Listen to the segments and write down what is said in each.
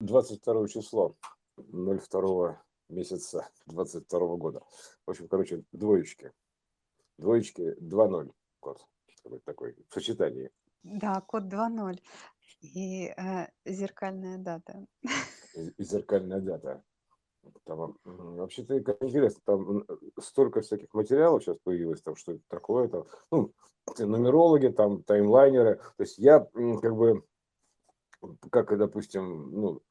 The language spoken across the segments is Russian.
22 число 02 месяца 22 года. В общем, короче, двоечки. Двоечки 2-0 код. Такой в сочетании. Да, код 2.0 и э, зеркальная дата. И, и зеркальная дата. Там, вообще-то интересно, там столько всяких материалов сейчас появилось, там что это такое, там, ну, нумерологи, там таймлайнеры. То есть я как бы, как, допустим, ну,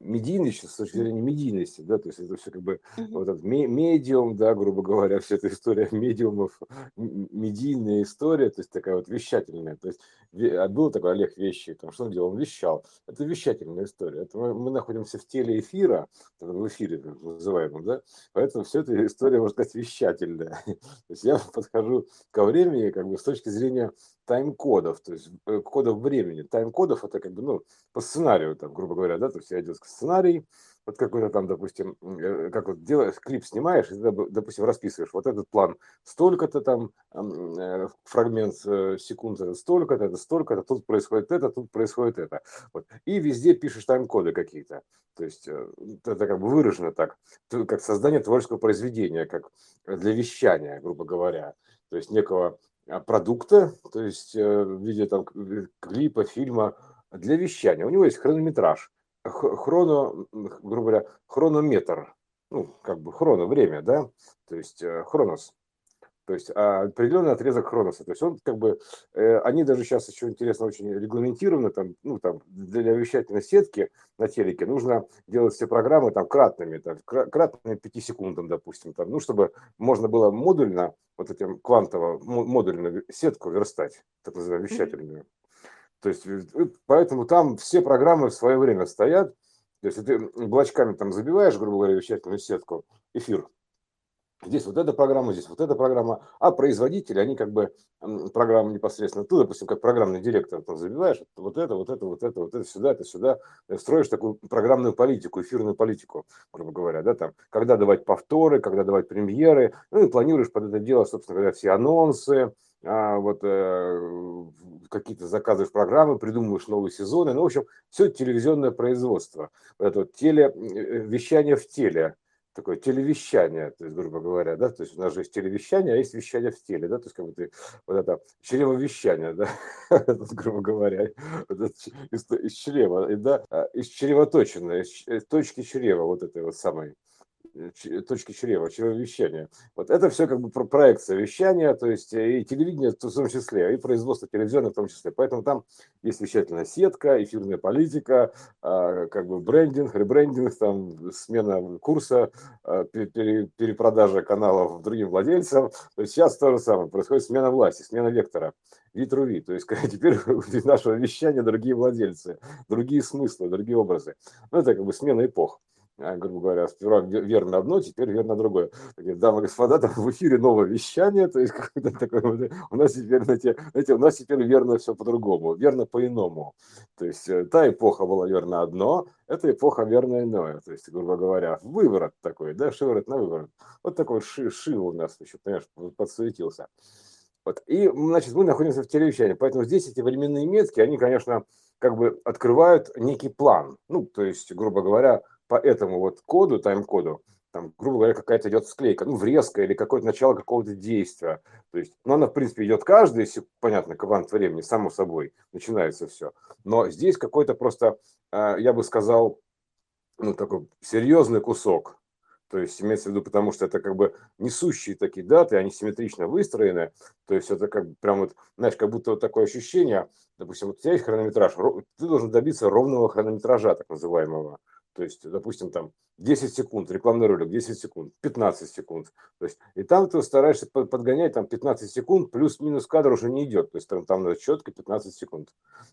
медийность с точки зрения медийности, да, то есть это все как бы вот этот медиум, да, грубо говоря, вся эта история медиумов, медийная история, то есть такая вот вещательная, то есть а был такой Олег Вещи, там, что он делал, он вещал, это вещательная история, это мы, мы находимся в теле эфира, в эфире называемом, да, поэтому все эта история, можно сказать, вещательная, то есть я подхожу ко времени как бы с точки зрения тайм-кодов, то есть э, кодов времени. Тайм-кодов это как бы, ну, по сценарию, там, грубо говоря, да, то есть я идет сценарий, вот какой-то там, допустим, э, как вот делаешь, клип снимаешь, и ты, допустим, расписываешь, вот этот план столько-то там, э, фрагмент секунд, это столько-то, это столько-то, тут происходит это, тут происходит это. Вот. И везде пишешь тайм-коды какие-то. То есть это как бы выражено так, как создание творческого произведения, как для вещания, грубо говоря. То есть некого продукта, то есть э, в виде там клипа, фильма для вещания. У него есть хронометраж, хроно, грубо говоря, хронометр, ну, как бы хроно, время, да, то есть э, хронос. То есть а, определенный отрезок хроноса. То есть он как бы, э, они даже сейчас еще интересно очень регламентированы, там, ну, там, для вещательной сетки на телеке нужно делать все программы там кратными, там, кратными 5 секундам, допустим, там, ну, чтобы можно было модульно, вот этим квантово, модульную сетку верстать, так называемую вещательную. То есть, э, поэтому там все программы в свое время стоят, то есть ты блочками там забиваешь, грубо говоря, вещательную сетку, эфир, Здесь вот эта программа, здесь вот эта программа. А производители, они как бы программу непосредственно, ты, допустим, как программный директор, там забиваешь вот это, вот это, вот это, вот это, сюда, это, сюда, э, строишь такую программную политику, эфирную политику, грубо говоря, да, там, когда давать повторы, когда давать премьеры, ну и планируешь под это дело, собственно говоря, все анонсы, а, вот э, какие-то заказываешь программы, придумываешь новые сезоны, ну, в общем, все телевизионное производство, это вот теле, э, вещание в теле, такое телевещание, то есть, грубо говоря, да, то есть у нас же есть телевещание, а есть вещание в теле, да, то есть как бы ты вот это чревовещание, да, грубо говоря, из, из чрева, да, а, из чревоточины, из точки чрева вот этой вот самой точки чрева, чревовещания. Вот это все как бы проекция вещания, то есть э, и телевидение в том числе, и производство телевизионное в том числе. Поэтому там есть вещательная сетка, эфирная политика, а, как бы брендинг, ребрендинг, там смена курса, а, перепродажа каналов другим владельцам. То есть сейчас то же самое, происходит смена власти, смена вектора витруви. То есть теперь нашего вещания другие владельцы, другие смыслы, другие образы. Ну, это как бы смена эпох. А, грубо говоря, сперва верно одно, теперь верно другое. Дамы и господа, там в эфире новое вещание, то есть такое, у нас теперь, знаете, знаете, у нас теперь верно все по-другому, верно по-иному. То есть э, та эпоха была верно одно, эта эпоха верно иное. То есть, грубо говоря, выворот такой, да, шиворот на выворот. Вот такой ши, ши у нас еще, понимаешь, подсуетился. Вот. И, значит, мы находимся в телевещании, поэтому здесь эти временные метки, они, конечно, как бы открывают некий план. Ну, то есть, грубо говоря, по этому вот коду, тайм-коду, там, грубо говоря, какая-то идет склейка, ну, врезка или какое-то начало какого-то действия. То есть, ну, она, в принципе, идет каждый, понятно, квант времени, само собой, начинается все. Но здесь какой-то просто, а, я бы сказал, ну, такой серьезный кусок. То есть, имеется в виду, потому что это как бы несущие такие даты, они симметрично выстроены. То есть, это как бы прям вот, знаешь, как будто вот такое ощущение, допустим, вот у тебя есть хронометраж, ты должен добиться ровного хронометража, так называемого. То есть, допустим, там 10 секунд, рекламный ролик 10 секунд, 15 секунд. То есть, и там ты стараешься подгонять там 15 секунд, плюс-минус кадр уже не идет. То есть там, там четко 15 секунд.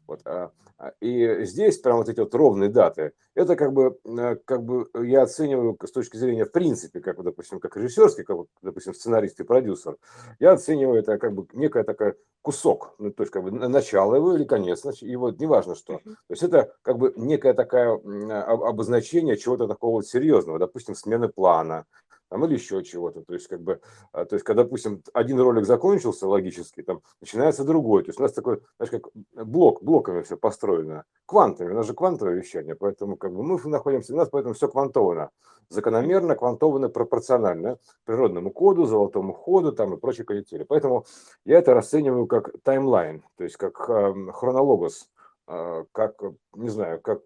Вот. А, а, и здесь прям вот эти вот ровные даты, это как бы, э, как бы я оцениваю с точки зрения в принципе, как, допустим, как режиссерский, как, допустим, сценарист и продюсер, я оцениваю это как бы некая такая кусок, ну, то есть как бы начало его или конец, его неважно что. То есть это как бы некая такая обозначение чего-то такого серьезного, допустим, смены плана, там, или еще чего-то. То есть, как бы, а, то есть, когда, допустим, один ролик закончился логически, там начинается другой. То есть у нас такой, знаешь, как блок, блоками все построено, квантами, у нас же квантовое вещание, поэтому как бы мы находимся, у нас поэтому все квантовано, закономерно, квантовано, пропорционально природному коду, золотому ходу там и прочей канители. Поэтому я это расцениваю как таймлайн, то есть как э, хронологос, э, как, не знаю, как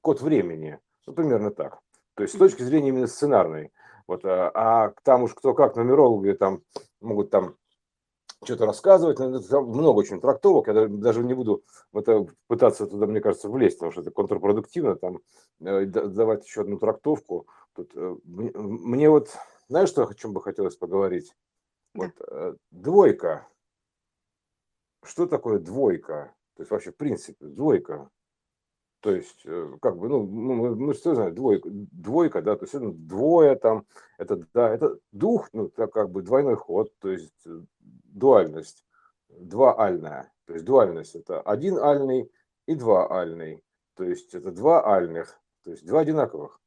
код времени, ну, примерно так. То есть с точки зрения именно сценарной. Вот, а, а там уж кто как, нумерологи там могут там что-то рассказывать, много очень трактовок, я даже не буду в это пытаться туда, мне кажется, влезть, потому что это контрпродуктивно, там э, давать еще одну трактовку. Тут, э, мне вот, знаешь, что о чем бы хотелось поговорить? Да. Вот э, двойка. Что такое двойка? То есть вообще, в принципе, двойка. То есть, э, как бы, ну, мы, мы что знаем, двойка, двойка, да, то есть это двое там, это, да, это дух, ну, это как бы двойной ход, то есть э, дуальность, два альная, то есть дуальность это один альный и два альный, то есть это два альных, то есть два одинаковых,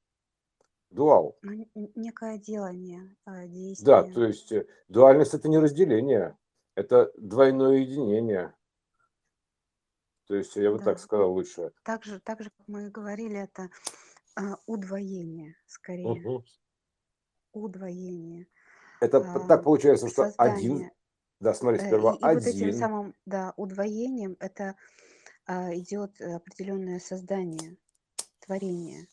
дуал. Ну, некое делание, действие. Да, то есть э, дуальность это не разделение, это двойное единение. То есть я бы Да. так сказал лучше. Так же, так же, как мы и говорили, это а, удвоение скорее. Мгм. Удвоение. Это А, так получается, что один, создание. да, смотри, Э, сперва И, и вот этим один, самым, да, удвоением это а, идет определенное создание, творение,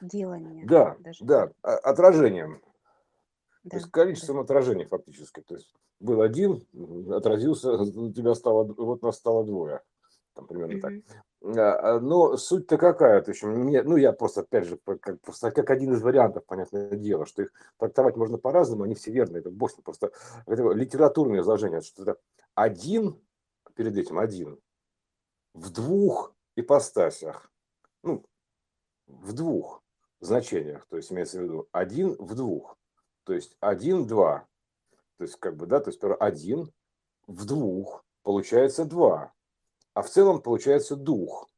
делание да, даже. да, а- то Да, есть да. количеством отражений фактически. То есть был один, отразился, у тебя стало, вот нас стало двое, там примерно так. Мгм. А, а, Но суть-то какая? То есть мне, ну я просто, опять же, как, просто как один из вариантов, понятное дело, что их трактовать можно по-разному, они все верные, это бог с ним, просто это литературное изложение, что это один, перед этим один, в двух ипостасях, ну, в двух значениях, то есть имеется в виду один в двух, то есть один, два, то есть как бы, да, то есть один в двух, получается два, а в целом получается дух,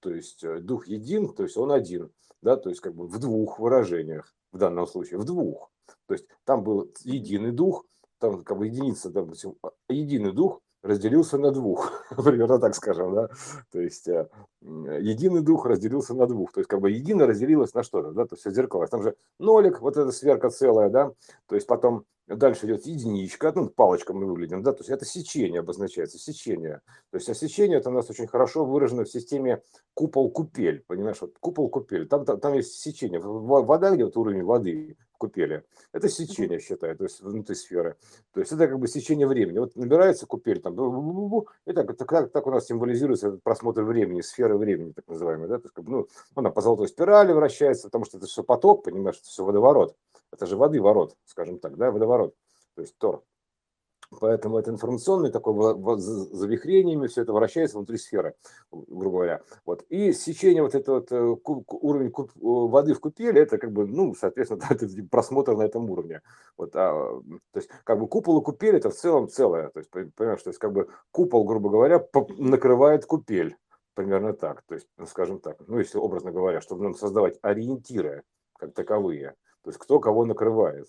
то есть э, дух един, то есть он один, да, то есть как бы в двух выражениях, в данном случае, в двух, то есть там был единый дух, там как бы единица, допустим, а, единый дух разделился на двух, примерно так скажем, да, то есть э, единый дух разделился на двух, то есть как бы единое разделилось на что-то, да, то есть зеркало, там же нолик, вот эта сверка целая, да, то есть потом дальше идет единичка, ну, палочка мы выглядим, да, то есть это сечение обозначается, сечение, то есть а сечение это у нас очень хорошо выражено в системе купол-купель, понимаешь, вот купол-купель, там, там, там есть сечение, вода где вот уровень воды, купели. Это сечение, считаю, то есть внутри сферы. То есть это как бы сечение времени. Вот набирается купель, там, и так, так, так у нас символизируется этот просмотр времени, сферы времени, так называемый. Да? То есть, как бы, ну, она по золотой спирали вращается, потому что это все поток, понимаешь, это все водоворот. Это же воды ворот, скажем так, да, водоворот. То есть тор. Поэтому это информационный такой завихрениями, все это вращается внутри сферы, грубо говоря. Вот. И сечение вот этого вот, э, уровень куп, э, воды в купеле, это как бы, ну, соответственно, это просмотр на этом уровне. Вот, а, то есть, как бы купол и купель это в целом целое. То есть, понимаешь, то есть, как бы купол, грубо говоря, накрывает купель. Примерно так. То есть, ну, скажем так, ну, если образно говоря, чтобы нам создавать ориентиры как таковые. То есть, кто кого накрывает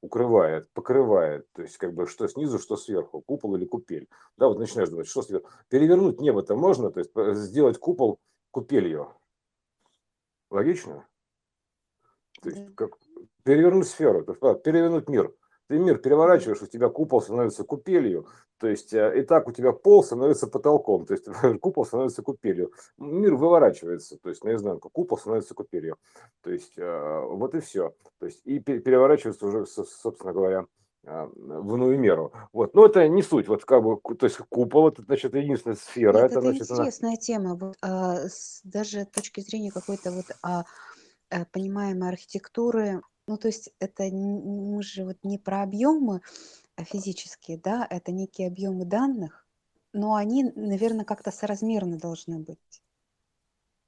укрывает, покрывает, то есть как бы что снизу, что сверху, купол или купель. Да, вот начинаешь думать, что сверху. Перевернуть небо-то можно, то есть сделать купол купелью. Логично? То есть как перевернуть сферу, есть, перевернуть мир. Ты мир переворачиваешь, у тебя купол становится купелью, то есть э, и так у тебя пол становится потолком, то есть купол становится купелью. Мир выворачивается, то есть наизнанку, купол становится купелью. То есть э, вот и все. То есть и переворачивается уже, собственно говоря, э, в иную меру. Вот. Но это не суть. Вот как бы, то есть купол это значит единственная сфера. Нет, это, это значит, интересная она... тема. Вот, а, с, даже с точки зрения какой-то вот а, понимаемой архитектуры ну, то есть это мы же вот не про объемы а физические, да, это некие объемы данных, но они, наверное, как-то соразмерны должны быть.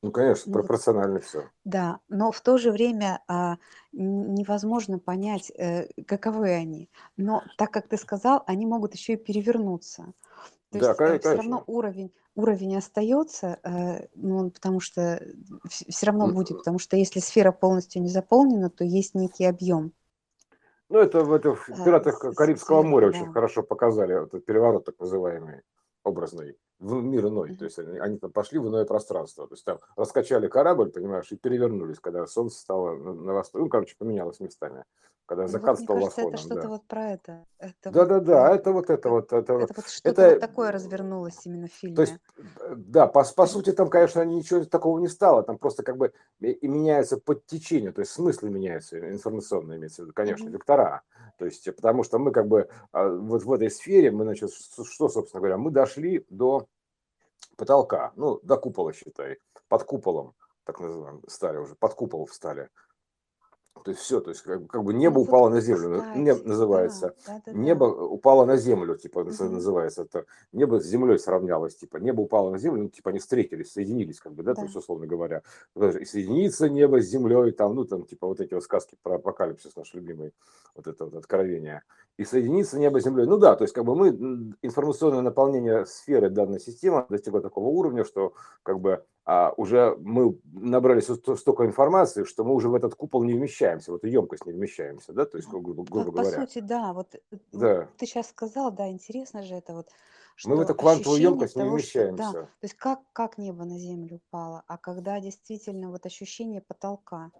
Ну, конечно, Ну, вот, пропорционально все. да, но в то же время а, невозможно понять, э, каковы они. Но так как ты сказал, они могут еще и перевернуться. То Да, есть э, все равно конечно. уровень, уровень остается, э, ну, потому что все равно будет, потому что если сфера полностью не заполнена, то есть некий объем. Ну, это в, это в э, «Пиратах Карибского моря» да. очень хорошо показали, этот переворот так называемый, образный в мир иной. То есть они, они там пошли в иное пространство. То есть там раскачали корабль, понимаешь, и перевернулись, когда солнце стало на восток. Ну, короче, поменялось местами. Когда ну, закат вот, стал кажется, восходом. Это что-то да. вот про это. это да, вот, да, да, это вот это вот. Это, это, вот что-то это, вот такое развернулось именно в фильме. То есть, да, по, по сути, там, конечно, ничего такого не стало. Там просто как бы и меняется под течение, то есть смыслы меняются, информационные имеется в виду, конечно, mm-hmm. вектора. То есть, потому что мы как бы а, вот в этой сфере, мы, значит, что, собственно говоря, мы дошли до потолка, ну, до купола, считай, под куполом, так называемым, стали уже, под купол встали. То есть все, то есть как, как бы небо ну, упало на землю, не, называется. Да, да, да, небо да. упало на землю, типа угу. называется. Это небо с землей сравнялось, типа небо упало на землю, ну типа они встретились, соединились, как бы, да, да. то есть условно говоря. И соединится небо с землей, там, ну там типа вот эти вот сказки про апокалипсис наш любимый, вот это вот откровение. И соединится небо с землей. Ну да, то есть как бы мы информационное наполнение сферы данной системы достигло такого уровня, что как бы а уже мы набрали столько информации, что мы уже в этот купол не вмещаемся, в эту емкость не вмещаемся, да, то есть, грубо, грубо по, говоря. По сути, да, вот э, да. ты сейчас сказал, да, интересно же это вот, что мы в эту квантовую емкость того, не вмещаемся. Что, да, то есть как, как небо на землю упало, а когда действительно вот ощущение потолка,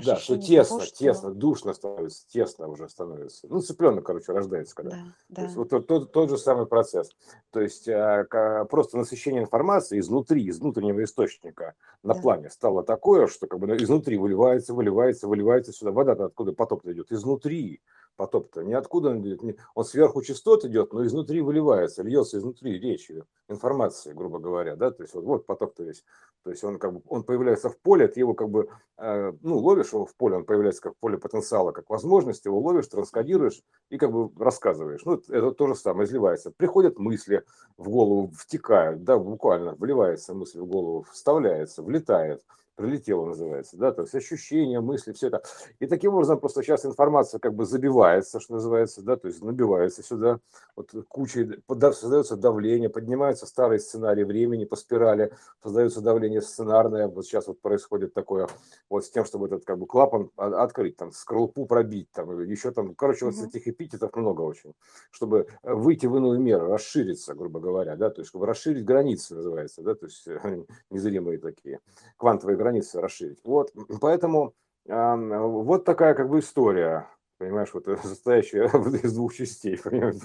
да, что тесно, того, что... тесно, душно становится, тесно уже становится. Ну, цыпленок, короче, рождается когда. Да, да. То есть, вот тот, тот, тот же самый процесс. То есть а, просто насыщение информации изнутри, из внутреннего источника на да. плане стало такое, что как бы изнутри выливается, выливается, выливается сюда. Вода-то откуда поток идет? Изнутри потоп-то ниоткуда он идет, он сверху частот идет, но изнутри выливается, льется изнутри речью, информации, грубо говоря, да, то есть вот, вот поток-то весь, то есть он как бы, он появляется в поле, ты его как бы, э, ну, ловишь его в поле, он появляется как поле потенциала, как возможность, его ловишь, транскодируешь и как бы рассказываешь, ну, это то же самое, изливается, приходят мысли в голову, втекают, да, буквально вливается мысль в голову, вставляется, влетает, прилетело называется, да, то есть ощущения, мысли, все это. И таким образом просто сейчас информация как бы забивается, что называется, да, то есть набивается сюда, вот кучей, создается давление, поднимаются старые сценарии времени по спирали, создается давление сценарное, вот сейчас вот происходит такое, вот с тем, чтобы этот как бы клапан открыть, там, скорлупу пробить, там, еще там, короче, вот этих эпитетов много очень, чтобы выйти в иную меру, расшириться, грубо говоря, да, то есть чтобы расширить границы, называется, да, то есть незримые такие, квантовые границы расширить. Вот, поэтому вот такая как бы история, понимаешь, вот состоящая из двух частей, понимаешь,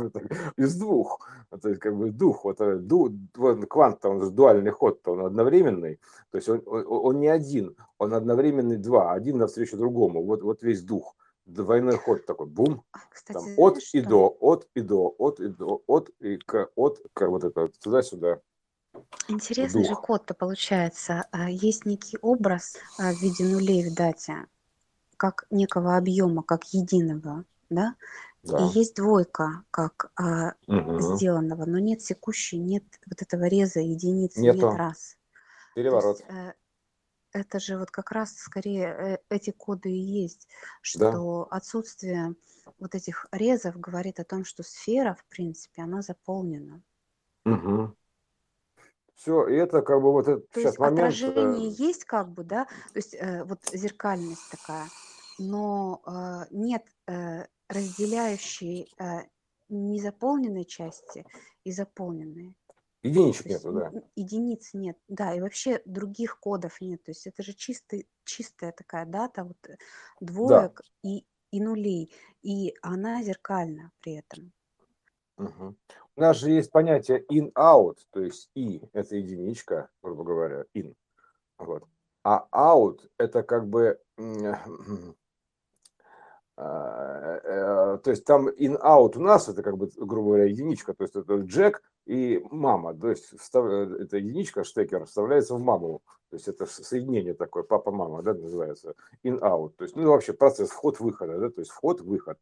из двух, то есть как бы дух, вот, э, ду, вот квант, он дуальный ход, он одновременный, то есть он, он, он не один, он одновременный два, один навстречу другому, вот, вот весь дух, двойной ход такой, бум, а, Кстати, там, от и что? до, от и до, от и до, от и к, от, к, вот это, туда-сюда. Интересный же код-то получается. А, есть некий образ а, в виде нулей в дате, как некого объема, как единого, да? Да. И есть двойка, как а, угу. сделанного, но нет секущей, нет вот этого реза единиц, Нету. нет раз. Переворот. есть, э, это же вот как раз скорее э, эти коды и есть, что да. отсутствие вот этих резов говорит о том, что сфера, в принципе, она заполнена. Угу. Все, и это как бы вот этот То сейчас есть момент. отражение есть как бы, да, то есть э, вот зеркальность такая, но э, нет э, разделяющей э, незаполненной части и заполненной. Единичек нету, да. Единиц нет, да, и вообще других кодов нет. То есть это же чистый, чистая такая дата, вот э, двоек да. и, и нулей, и она зеркальна при этом. Угу. У нас же есть понятие in-out, то есть и – это единичка, грубо говоря, in. Вот. А out – это как бы а, э, то есть там in-out у нас это как бы, грубо говоря, единичка, то есть это Джек и мама, то есть э, эта единичка, штекер, вставляется в маму, то есть это соединение такое, папа-мама, да, называется, in-out, то есть, ну, вообще процесс вход-выхода, да, то есть вход-выход.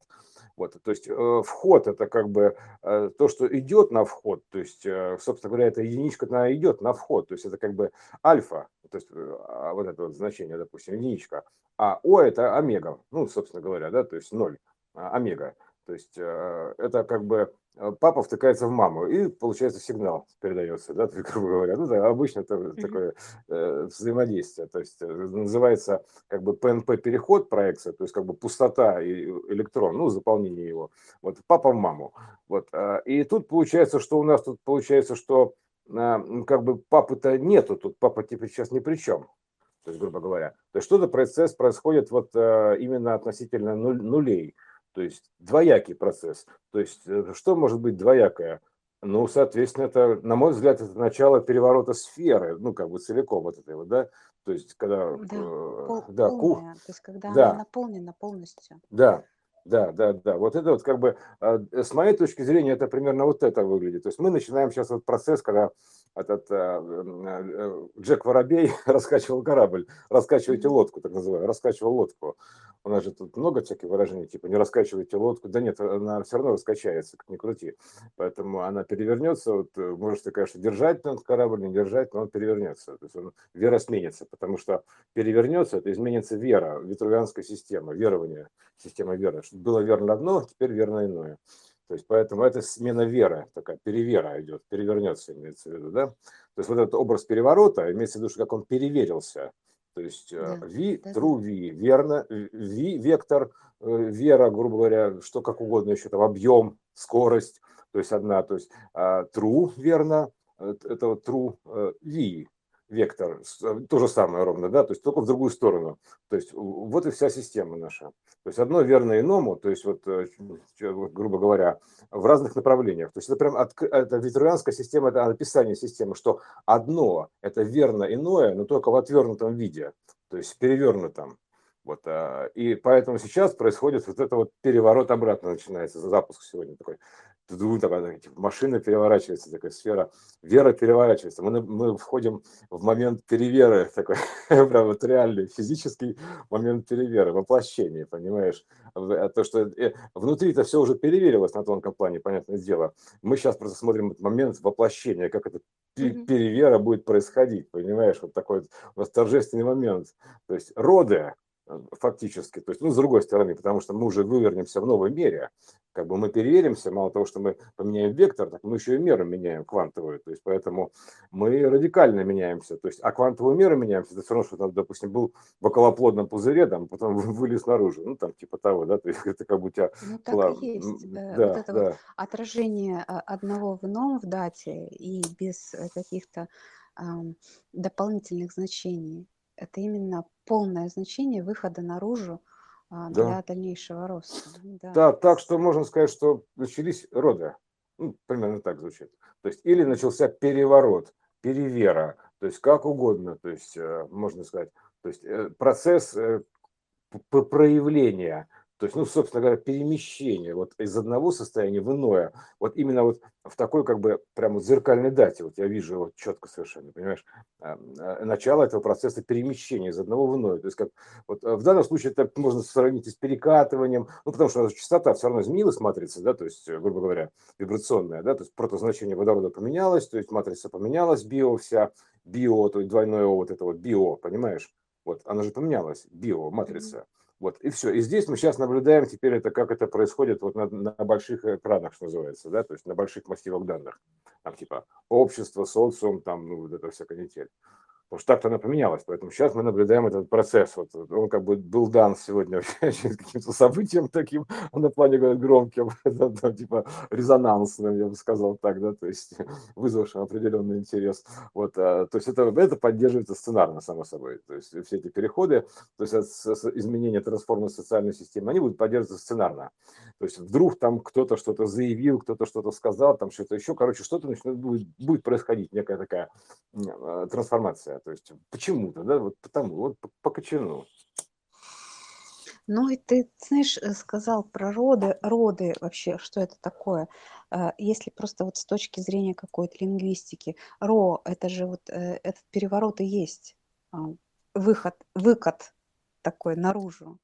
Вот, то есть э, вход это как бы э, то, что идет на вход, то есть, э, собственно говоря, эта единичка она идет на вход, то есть это как бы альфа, то есть э, а вот это вот значение, допустим, единичка, а О это омега, ну, собственно говоря, да, то есть ноль, а, омега. То есть э, это как бы папа втыкается в маму, и получается сигнал передается, да, грубо говоря. Ну, да, обычно это mm-hmm. такое э, взаимодействие, то есть э, называется как бы ПНП-переход проекция, то есть как бы пустота и электрон, ну, заполнение его. Вот папа в маму. Вот. Э, и тут получается, что у нас тут получается, что э, как бы папы-то нету, тут папа типа сейчас ни при чем то есть, грубо говоря. То есть что-то процесс происходит вот э, именно относительно нулей, то есть двоякий процесс. То есть э, что может быть двоякое? Ну, соответственно, это, на мой взгляд, это начало переворота сферы, ну, как бы целиком вот этой вот, да, то есть когда... Да, э, пол, да, полная, ку... то есть когда да. она наполнена полностью. Да, да, да, да. Вот это вот как бы, э, с моей точки зрения, это примерно вот это выглядит. То есть мы начинаем сейчас вот процесс, когда этот э, э, Джек Воробей раскачивал корабль, раскачивайте лодку, так называемую, раскачивал лодку. У нас же тут много всяких выражений, типа не раскачивайте лодку. Да нет, она все равно раскачается, как ни крути. Поэтому она перевернется. Вот, э, можете, конечно, держать этот корабль, не держать, но он перевернется. То есть он, вера сменится, потому что перевернется, это изменится вера, витрувианская система, верование, система веры. Было верно одно, теперь верно иное. То есть поэтому это смена веры, такая перевера идет, перевернется, имеется в виду, да? То есть вот этот образ переворота, имеется в виду, что как он переверился. То есть э, да, V, да, true V, верно, V, вектор, э, вера, грубо говоря, что как угодно еще, там объем, скорость, то есть одна, то есть а, true, верно, э, это вот true V, вектор, то же самое ровно, да, то есть только в другую сторону. То есть вот и вся система наша. То есть одно верно иному, то есть вот, э, грубо говоря, в разных направлениях. То есть это прям от, это витрувианская система, это описание системы, что одно это верно иное, но только в отвернутом виде, то есть перевернутом. Вот, а, и поэтому сейчас происходит вот это вот переворот обратно начинается, запуск сегодня такой такая, типа, машина переворачивается, такая сфера, вера переворачивается. Мы, мы входим в момент переверы, такой, прям вот реальный физический момент переверы, воплощения, понимаешь? А то, что э, внутри это все уже переверилось на тонком плане, понятное дело. Мы сейчас просто смотрим этот момент воплощения, как это перевера будет происходить, понимаешь? Вот такой вот у нас торжественный момент. То есть роды, Э, фактически. То есть, ну, с другой стороны, потому что мы уже вывернемся в новом мире, как бы мы переверимся, мало того, что мы поменяем вектор, так мы еще и меру меняем квантовую, то есть поэтому мы радикально меняемся, то есть, а квантовую меру меняемся, это все равно, что там, допустим, был в околоплодном пузыре, там, потом вылез наружу, ну, там, типа того, да, то есть это как бы у тебя... Ну, так плав... и есть, э, да, вот это да. вот отражение а, одного в ином в дате и без э, каких-то дополнительных значений это именно полное значение выхода наружу а, Да. для дальнейшего роста. Да. Да, так что можно сказать, что начались роды. Ну, примерно так звучит. То есть или начался переворот, перевера, то есть как угодно, то есть э, можно сказать, то есть э, процесс э, проявления то есть, ну, собственно говоря, перемещение вот из одного состояния в иное. Вот именно вот в такой как бы прямо зеркальной дате, вот я вижу его четко совершенно, понимаешь, а, а, начало этого процесса перемещения из одного в иное. То есть, как вот а, в данном случае это можно сравнить с перекатыванием, ну, потому что частота все равно изменилась, матрица, да, то есть, грубо говоря, вибрационная, да, то есть протозначение водорода поменялось, то есть матрица поменялась, био вся, био, то есть двойное вот это вот био, понимаешь? Вот, она же поменялась, био, матрица. Mm-hmm. Вот, и все. И здесь мы сейчас наблюдаем теперь это, как это происходит вот на, на больших экранах, что называется, да, то есть на больших массивах данных. Там типа общество, социум, там, ну, вот это вся канитель. Потому что так-то она поменялась. Поэтому сейчас мы наблюдаем этот процесс. Вот, он как бы был дан сегодня каким-то событием таким, на плане громким, типа резонансным, я бы сказал так, да, то есть вызвавшим определенный интерес. Вот, а, то есть это, это поддерживается сценарно, само собой. То есть все эти переходы, то есть изменения трансформы социальной системы, они будут поддерживаться сценарно. То есть вдруг там кто-то что-то заявил, кто-то что-то сказал, там что-то еще, короче, что-то будет, будет происходить, некая такая а, трансформация. То есть почему-то, да, вот потому, вот по. Ну и ты, знаешь, э, сказал про роды, роды вообще, что это такое. А, если просто вот с точки зрения какой-то лингвистики, ро, это же вот э, этот переворот и есть а, выход, выкат такой наружу.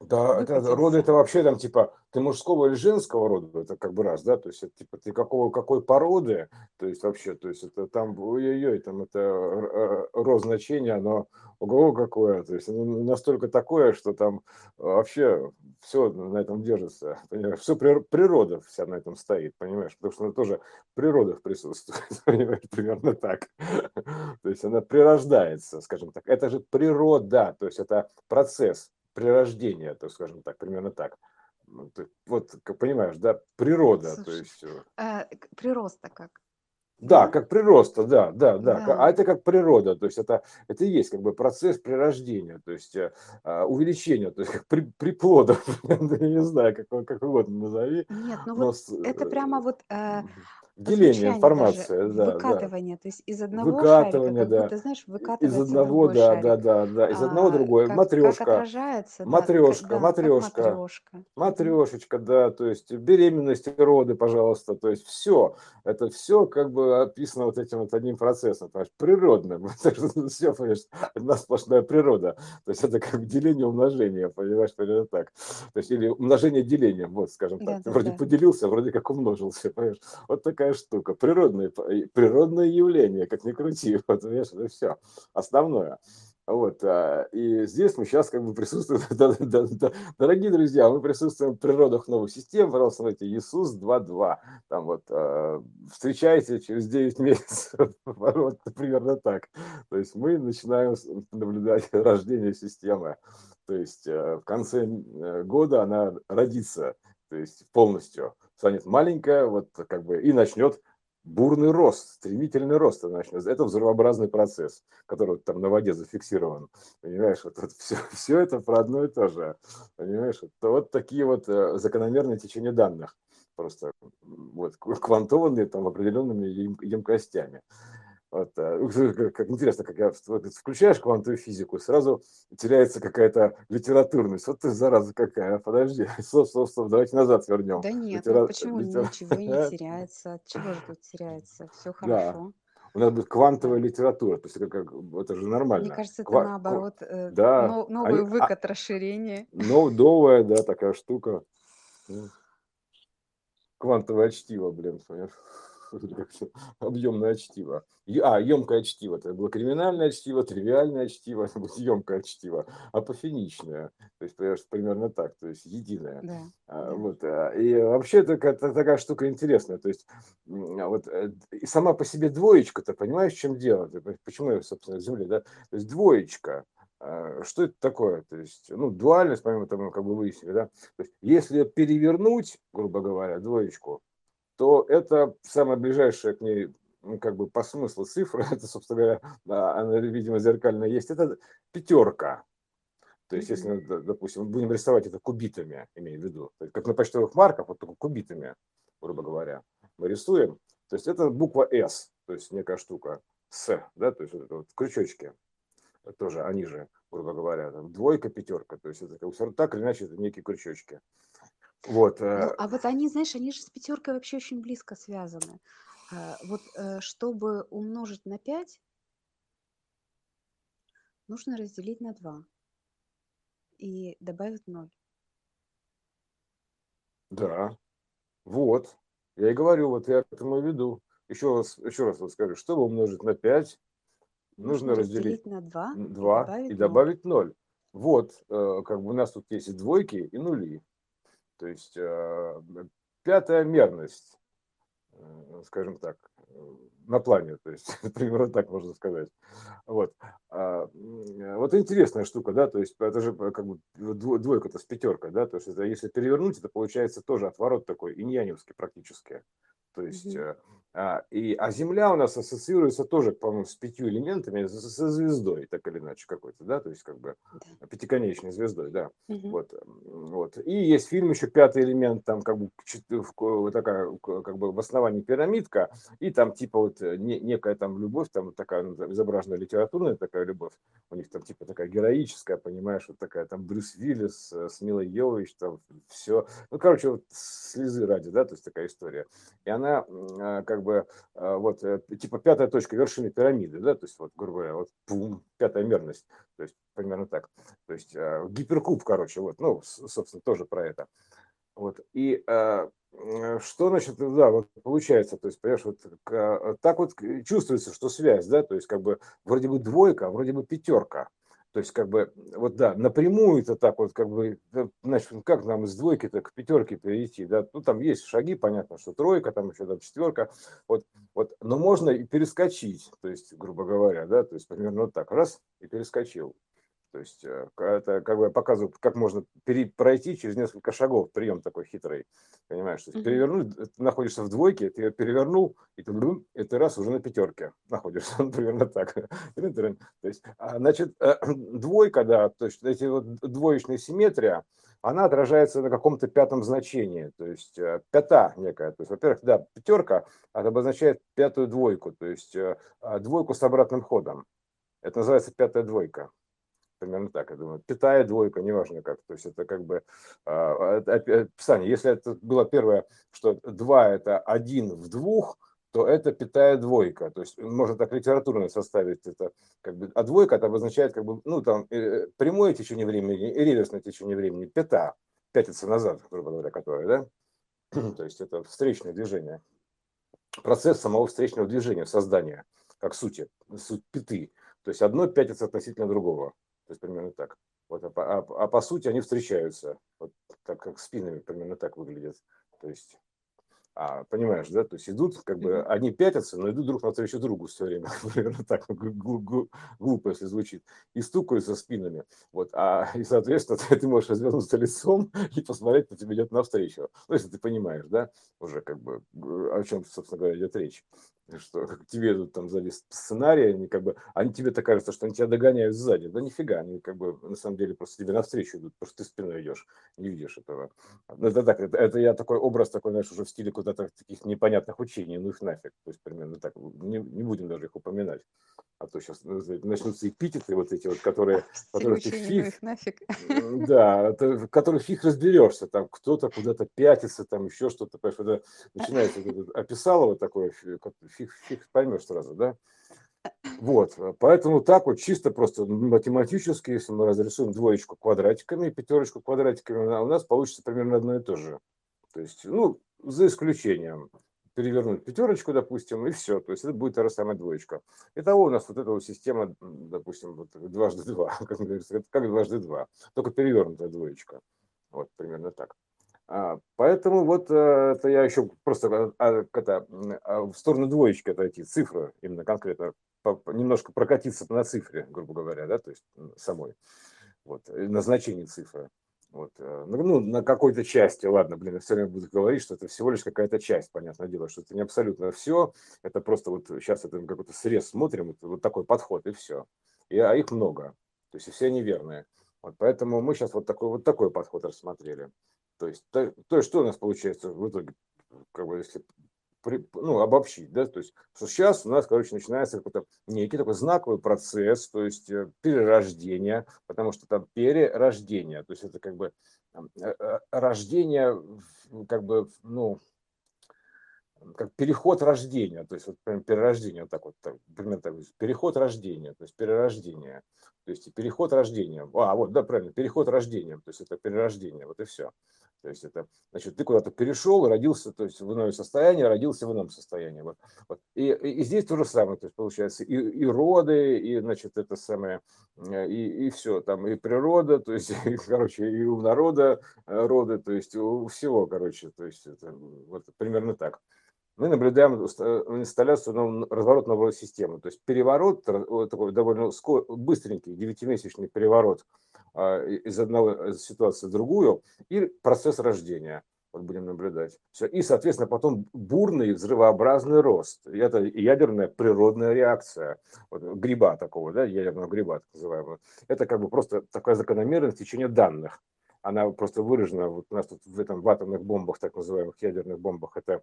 Да, это, роды это вообще там типа ты мужского или женского рода, это как бы раз, да, то есть это типа ты какого какой породы, то есть вообще, то есть это там ой-ой-ой, там это э, рост значение, оно ого какое, то есть настолько такое, что там вообще все на этом держится, понимаешь, все природа вся на этом стоит, понимаешь, потому что она тоже природа присутствует, понимаешь, примерно так. То есть она прирождается, скажем так. Это же природа, то есть это процесс прирождения, то скажем так, примерно так. Вот, понимаешь, да, природа, Слушай, то есть... Э, прироста как? Да, как прироста, да, да, да, да. А это как природа, то есть это, это и есть как бы процесс прирождения, то есть э, а, увеличение, то есть как при, приплода, я не знаю, как, как угодно назови. Нет, ну вот это прямо вот э, Деление информации, да, выкатывание, да. то есть из одного выкатывание, шарика, да. будто, знаешь, из одного, да, шарик. да, да, да, из одного а, другое, как, матрешка, как отражается, матрешка, да, матрешка, матрешка, матрешечка, да, то есть беременность, роды, пожалуйста, то есть все, это все как бы описано вот этим вот одним процессом, понимаешь, природным, все, понимаешь, одна сплошная природа, то есть это как деление умножение, понимаешь, примерно так, то есть или умножение делением, вот, скажем так, да, ты да, вроде да. поделился, вроде как умножился, понимаешь, вот такая такая штука. Природное, природное явление, как ни крути. Вот, видишь, это все. Основное. Вот, а, и здесь мы сейчас как бы присутствуем, дорогие друзья, мы присутствуем в природах новых систем, пожалуйста, смотрите, Иисус 2.2, там вот, а, встречайте через 9 месяцев, вот, примерно так. То есть мы начинаем наблюдать рождение системы, то есть э, в конце э, года она родится, то есть полностью станет маленькая, вот как бы и начнет бурный рост, стремительный рост начнется. Это взрывообразный процесс, который там на воде зафиксирован. Понимаешь, вот, вот все, все это про одно и то же. Понимаешь, это вот такие вот э, закономерные течения данных просто вот, квантованные там определенными емкостями. Вот, э, как интересно, как я вот, включаешь квантовую физику, сразу теряется какая-то литературность. Вот ты зараза какая, подожди, стоп, стоп, стоп, давайте назад вернем. Да нет, Литера... ну почему литер... ничего не теряется? Чего же тут теряется? Все хорошо. Да. У нас будет квантовая литература, то есть это, как, это же нормально. Мне кажется, это Ква... наоборот, э, да. новый Они... выкат, а... расширение. Новая, да, такая штука. Квантовое чтиво, блин, понимаешь? Объемное чтиво. А, емкое чтиво. Это было криминальное чтиво, тривиальное чтиво, это емкое чтиво, апофеничное. То есть, примерно так, то есть единое. Да. А, вот. А, и вообще это, это такая штука интересная. То есть, вот э, сама по себе двоечка, ты понимаешь, в чем дело? Почему я, собственно, Земле, да? То есть двоечка, а, что это такое? То есть, ну, дуальность, помимо того, как бы выяснили, да? То есть, если перевернуть, грубо говоря, двоечку, то это самая ближайшая к ней ну, как бы по смыслу цифра, это, собственно говоря, она, видимо, зеркально есть, это пятерка. То есть, если, допустим, будем рисовать это кубитами, имею в виду, как на почтовых марках, вот только кубитами, грубо говоря, мы рисуем, то есть это буква S, то есть некая штука, С, да, то есть это вот крючочки, тоже они же, грубо говоря, там, двойка, пятерка, то есть это так или иначе это некие крючочки. Вот. Ну, э, а вот они, знаешь, они же с пятеркой вообще очень близко связаны. А, вот э, чтобы умножить на 5, нужно разделить на 2 и добавить 0. Да, вот. Я и говорю, вот я к этому веду. Еще раз, еще раз вот скажу, чтобы умножить на 5, нужно, нужно разделить, разделить на 2, 2 и добавить, и добавить 0. 0. Вот, э, как бы у нас тут есть двойки и нули. То есть э, пятая мерность, э, скажем так, на плане, то есть примерно так можно сказать. Вот. А, вот интересная штука, да, то есть это же как бы двойка-то с пятеркой, да, то есть это, если перевернуть, это получается тоже отворот такой иньяневский практически. То есть mm-hmm. А, и, а Земля у нас ассоциируется тоже, по-моему, с пятью элементами, со звездой, так или иначе, какой-то, да, то есть как бы пятиконечной звездой, да. Угу. Вот, вот. И есть фильм еще «Пятый элемент», там как бы такая, как бы в основании пирамидка, и там типа вот э, не, некая там любовь, там такая ну, изображена литературная такая любовь, у них там типа такая героическая, понимаешь, вот такая там Брюс Виллис э, с Милой Йович, там все, ну, короче, вот слезы ради, да, то есть такая история. И она а, как бы бы а, вот э, типа пятая точка вершины пирамиды, да, то есть вот, грубо говоря, вот пум, пятая мерность, то есть примерно так. То есть а, гиперкуб, короче, вот, ну, собственно, тоже про это. Вот, и что значит, да, вот получается, то есть, понимаешь, вот так вот чувствуется, что связь, да, то есть как бы вроде бы двойка, а вроде бы пятерка. То есть, как бы, вот да, напрямую это так вот, как бы, значит, как нам из двойки-то к пятерке перейти, да, ну, там есть шаги, понятно, что тройка, там еще там четверка, вот, вот, но можно и перескочить, то есть, грубо говоря, да, то есть, примерно вот так, раз, и перескочил. То есть э, это как бы показывает, как можно пере, пройти через несколько шагов. Прием такой хитрый. Понимаешь, то есть перевернуть, ты находишься в двойке, ты ее перевернул, и ты, и ты раз уже на пятерке находишься. Примерно так. То есть, а, значит, э, двойка, да, то есть эти вот двоечная симметрия, она отражается на каком-то пятом значении, то есть э, пята некая. То есть, во-первых, да, пятерка обозначает пятую двойку, то есть а, двойку с обратным ходом. Это называется пятая двойка примерно так, я думаю, питая двойка, неважно как, то есть это как бы а, описание. Если это было первое, что 2 это 1 в двух, то это питая двойка, то есть можно так литературно составить это, как бы, а двойка это обозначает как бы, ну там э, прямое течение времени и реверсное течение времени, пята, пятится назад, грубо говоря, которое, да, то есть это встречное движение, процесс самого встречного движения, создания, как сути, суть пяты, то есть одно пятится относительно другого. То есть примерно так. Вот, а, а, а по сути они встречаются, вот так как спинами примерно так выглядят. То есть а, понимаешь, да? То есть идут, как бы, они пятятся, но идут друг навстречу другу все время. Примерно так, глупо, если звучит. И стукаются спинами. Вот, а, и, соответственно, ты, ты можешь развернуться лицом и посмотреть, кто тебе идет навстречу. Ну, если ты понимаешь, да, уже как бы, о чем, собственно говоря, идет речь что как тебе идут там сзади сценарии, они как бы, они тебе так кажется, что они тебя догоняют сзади. Да нифига, они как бы на самом деле просто тебе навстречу идут, потому что ты спиной идешь, не видишь этого. Ну, это так, это, это я такой образ такой, знаешь, уже в стиле куда-то таких непонятных учений, ну их нафиг. То есть примерно так, не, не будем даже их упоминать. А то сейчас ну, начнутся эпитеты вот эти вот, которые... которые ты фиг, нафиг. Да, это, которые фиг разберешься, там кто-то куда-то пятится, там еще что-то, понимаешь, когда начинается, описало вот такое, фиг, фиг поймешь сразу, да? Вот, поэтому так вот чисто просто математически, если мы разрисуем двоечку квадратиками и пятерочку квадратиками, у нас получится примерно одно и то же. То есть, ну, за исключением перевернуть пятерочку, допустим, и все. То есть это будет та же самая двоечка. Итого у нас вот эта вот система, допустим, вот дважды два, как, как дважды два, только перевернутая двоечка. Вот примерно так. А, поэтому вот э, это я еще просто а, это, а, в сторону двоечки отойти, цифры именно конкретно, немножко прокатиться на цифре, грубо говоря, да, то есть самой, вот, назначение цифры. Вот, э, ну, ну, на какой-то части, ладно, блин, я все время буду говорить, что это всего лишь какая-то часть, понятное дело, что это не абсолютно все, это просто вот сейчас это какой-то срез смотрим, это вот такой подход, и все. И, а их много, то есть все неверные. Вот поэтому мы сейчас вот такой вот такой подход рассмотрели. То есть, то, то есть что у нас получается в итоге, как бы если ну, обобщить, да, то есть, что сейчас у нас, короче, начинается какой-то некий такой знаковый процесс, то есть э, перерождение, потому что там перерождение, то есть это как бы э, э, рождение, как бы, ну, как переход рождения, то есть вот прям перерождение, вот так вот, так, примерно так, переход рождения, то есть перерождение, то есть переход рождения, а вот, да, правильно, переход рождения, то есть это перерождение, вот и все. То есть это, значит, ты куда-то перешел, родился, то есть в иное состояние, родился в ином состоянии. Вот. Вот. И, и, здесь то же самое, то есть получается и, и роды, и, значит, это самое, э, и, и все, там и природа, то есть, и, короче, и у народа э, роды, то есть у всего, короче, то есть это вот примерно так. Мы наблюдаем инсталляцию нового, разворот новой системы, то есть переворот, такой довольно быстренький, девятимесячный переворот – а, из одного ситуации в другую, и процесс рождения вот будем наблюдать. Все. И, соответственно, потом бурный взрывообразный рост. И это ядерная природная реакция вот, гриба такого, да, ядерного гриба, так называемого. Это как бы просто такая закономерность течения данных. Она просто выражена вот у нас тут в этом в атомных бомбах, так называемых ядерных бомбах, это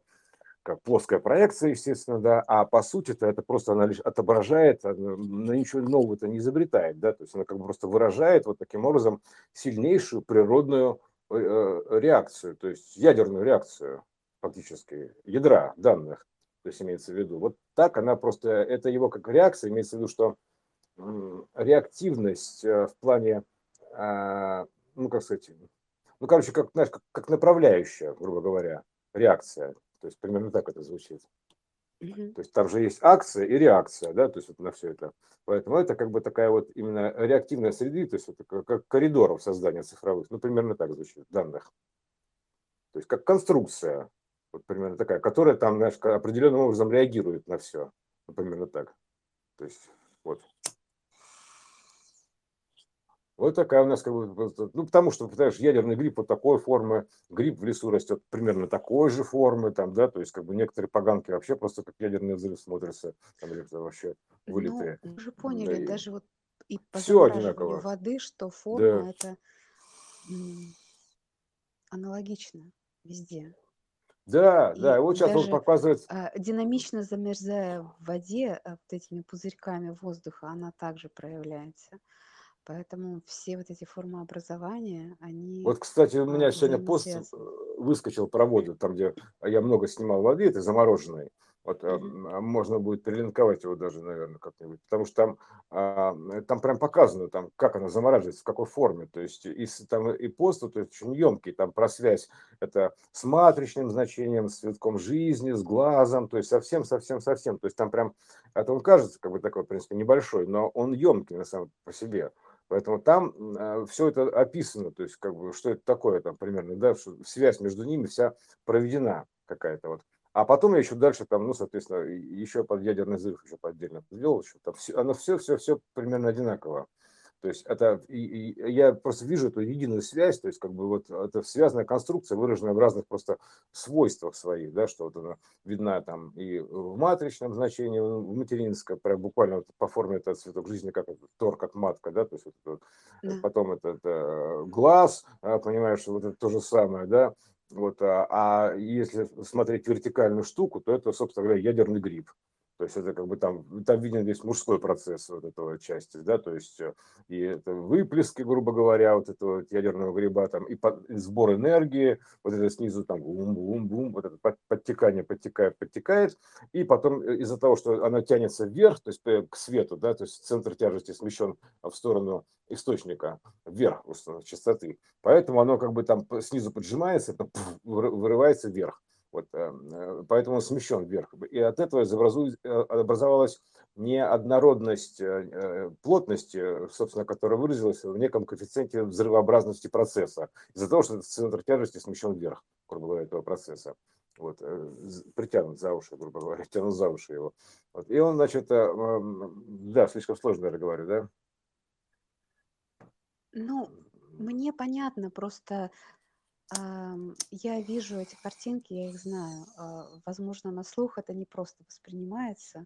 как плоская проекция, естественно, да, а по сути-то это просто она лишь отображает, она, она ничего нового-то не изобретает, да, то есть она как бы просто выражает вот таким образом сильнейшую природную э, э, реакцию, то есть ядерную реакцию фактически ядра данных, то есть имеется в виду. Вот так она просто, это его как реакция, имеется в виду, что реактивность э, в плане, а, ну как сказать, ну короче, как, знаешь, как, как направляющая, грубо говоря, реакция. То есть примерно так это звучит. То есть там же есть акция и реакция, да, то есть вот на все это. Поэтому это как бы такая вот именно реактивная среда, то есть как, как коридоров создания цифровых, ну, примерно так звучит, данных. То есть как конструкция, вот примерно такая, которая там, знаешь, определенным образом реагирует на все. Ну, примерно так. То есть вот. Вот такая у нас, как бы, ну, потому что, понимаешь, ядерный гриб вот такой формы, гриб в лесу растет примерно такой же формы, там, да, то есть, как бы, некоторые поганки вообще просто как ядерный взрыв смотрятся, там, или вообще вылитые. Ну, мы же поняли, да, даже вот и по все одинаково. воды, что форма да. это аналогично везде. Да, и да, вот сейчас он показывает. А, динамично замерзая в воде а, вот этими пузырьками воздуха, она также проявляется. Поэтому все вот эти формы образования, они Вот, кстати, у меня сегодня пост э, выскочил про воду, там, где я много снимал воды, это замороженной. Вот mm-hmm. можно будет перелинковать его даже, наверное, как-нибудь, потому что там, а, там прям показано, там, как она замораживается, в какой форме. То есть и, там и пост, то есть очень емкий, там про связь это с матричным значением, с цветком жизни, с глазом, то есть совсем, совсем, совсем. То есть там прям, это он кажется как бы такой, в принципе, небольшой, но он емкий на самом по себе. Поэтому там э, все это описано, то есть как бы что это такое там примерно, да, связь между ними вся проведена какая-то вот. А потом я еще дальше там, ну, соответственно, еще под ядерный взрыв еще отдельно сделал, еще там все, оно все, все, все примерно одинаково. То есть это, и, и я просто вижу эту единую связь, то есть как бы вот это связанная конструкция, выраженная в разных просто свойствах своих, да, что вот она видна там и в матричном значении, в материнском, прям буквально вот по форме это цветок жизни, как это, тор, как матка, да, то есть вот, вот, да. потом это, это глаз, а, понимаешь, вот это то же самое, да, вот, а, а если смотреть вертикальную штуку, то это, собственно говоря, ядерный гриб. То есть это как бы там, там виден весь мужской процесс вот этого части, да, то есть э, и это выплески, грубо говоря, вот этого вот ядерного гриба, там и, под, и сбор энергии, вот это снизу там бум-бум-бум, вот это подтекание подтекает, подтекает, и потом э, из-за того, что оно тянется вверх, то есть э, к свету, да, то есть центр тяжести смещен в сторону источника, вверх частоты, поэтому оно как бы там снизу поджимается, вырывается вверх. Вот, эм, э, поэтому он смещен вверх. И от этого э, образовалась неоднородность э, плотности, собственно, которая выразилась в неком коэффициенте взрывообразности процесса. Из-за того, что центр тяжести смещен вверх, грубо говоря, этого процесса. Вот, притянут за уши, грубо говоря, тянут за уши его. Вот. И он, значит, да, слишком сложно, я говорю, да? Ну, мне понятно, просто я вижу эти картинки, я их знаю. А, возможно, на слух это не просто воспринимается,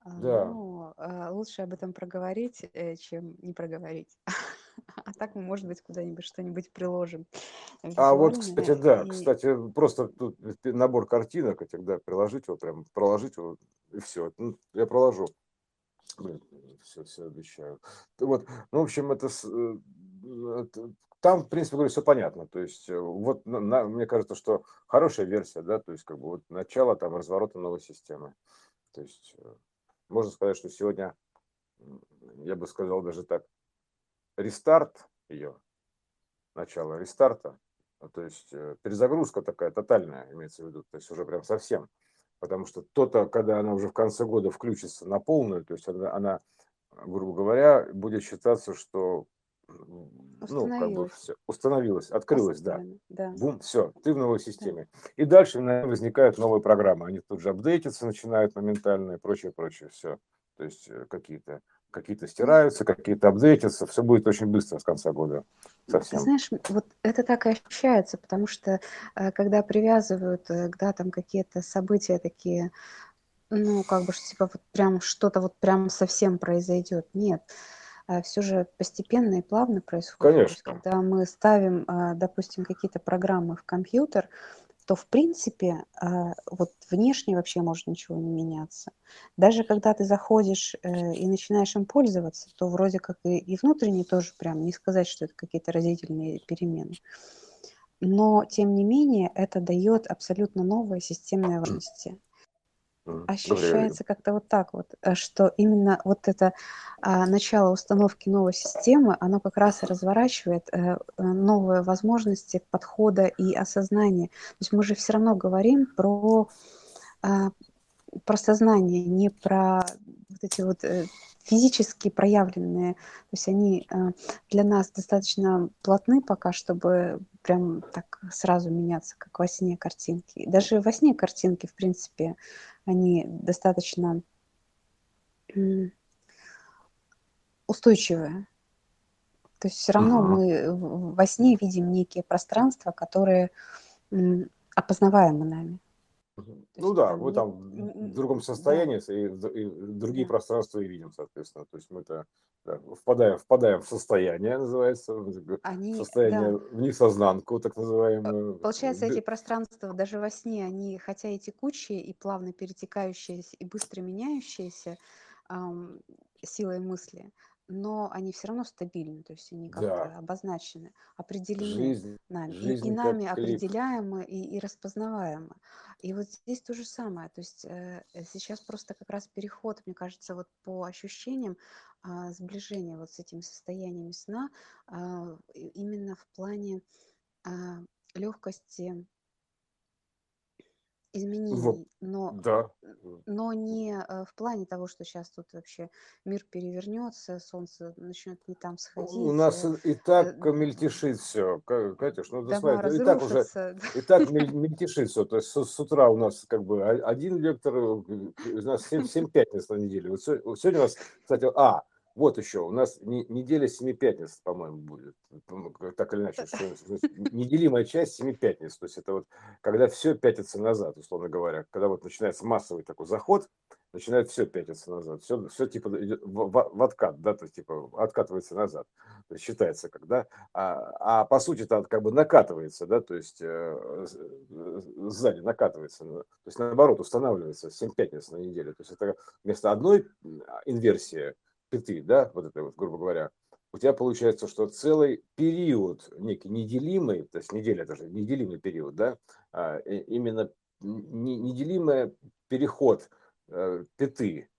а, Да. но а, лучше об этом проговорить, э, чем не проговорить. А так мы, может быть, куда-нибудь что-нибудь приложим А вот, кстати, да, И кстати, просто тут набор картинок этих, да, приложить его, прям проложить его, и все. Ну, я проложу. Блин, все, все обещаю. Вот, ну, в общем, это, э, там, в принципе, говорю, все понятно. То есть, э, вот на, мне кажется, что хорошая версия, да, то есть, как бы вот начало там разворота новой системы. То есть, э, можно сказать, что сегодня, я бы сказал даже так, рестарт ее, начало рестарта, а, то есть э, перезагрузка такая тотальная, имеется в виду, то есть уже прям совсем. Потому что то-то, когда она уже в конце года включится на полную, то есть она, она грубо говоря, будет считаться, что ну, как бы все, установилось, открылось, да. да. Бум, все, ты в новой системе. Да. И дальше наверное, возникают новые программы. Они тут же апдейтятся, начинают моментально и прочее, прочее, все. То есть э, какие-то какие-то стираются, какие-то апдейтятся, все будет очень быстро с конца года. Совсем. Ты знаешь, вот это так и ощущается, потому что э, когда привязывают э, датам какие-то события такие, ну, как бы, типа вот прям что-то вот прям совсем произойдет. Нет. А, все же постепенно и плавно происходит. Конечно. Когда мы ставим, а, допустим, какие-то программы в компьютер, то в принципе а, вот внешне вообще может ничего не меняться. Даже когда ты заходишь э, и начинаешь им пользоваться, то вроде как и, внутренне тоже прям не сказать, что это какие-то разительные перемены. Но тем не менее это дает абсолютно новые системные возможности. Ощущается как-то вот так вот, э, что именно вот это а, начало установки новой системы, оно как раз и разворачивает а, новые возможности подхода и осознания. То есть мы же все равно говорим про а, про сознание, не про вот эти вот физически проявленные, то есть они для нас достаточно плотны пока, чтобы прям так сразу меняться, как во сне картинки. Даже во сне картинки, в принципе, они достаточно устойчивые. То есть все равно мы во сне видим некие пространства, которые опознаваемы нами. Ну да, мы там в другом состоянии да. и, и другие да. пространства и видим, соответственно. То есть мы-то да, впадаем, впадаем в состояние, называется, они, состояние да. в несознанку, так называемое. Получается, эти пространства даже во сне, они хотя и текучие, и плавно перетекающие, и быстро меняющиеся эм, силой мысли, но они все равно стабильны, то есть они как-то да. обозначены, определены жизнь, нами, жизнь и, и нами определяемы и, и распознаваемы. И вот здесь то же самое, то есть э, сейчас просто как раз переход, мне кажется, вот по ощущениям э, сближения вот с этими состояниями сна э, именно в плане э, легкости изменений, но, Да. но не э, в плане того, что сейчас тут вообще мир перевернется, солнце начнет не там сходить. У нас э, и так э, мельтешит все, Катюш, ну да, смотри, и так уже, и так мельтешит все, то есть с, утра у нас как бы один вектор, у нас 7, 7 пятниц на неделе. Вот сегодня у нас, кстати, а, вот еще, у нас не, неделя семи пятниц, по-моему, будет. Так или иначе, что, неделимая часть семи пятниц. То есть это вот, когда все пятится назад, условно говоря. Когда вот начинается массовый такой заход, начинает все пятиться назад. Все, все типа идет в, в, откат, да, то есть типа откатывается назад. То есть считается когда. А, а по сути это как бы накатывается, да, то есть э, сзади накатывается. То есть наоборот устанавливается 7 пятниц на неделю. То есть это вместо одной инверсии пяты, да, вот это вот, грубо говоря, у тебя получается, что целый период, некий неделимый, то есть неделя даже, неделимый период, да, а, именно неделимый переход э, пяты,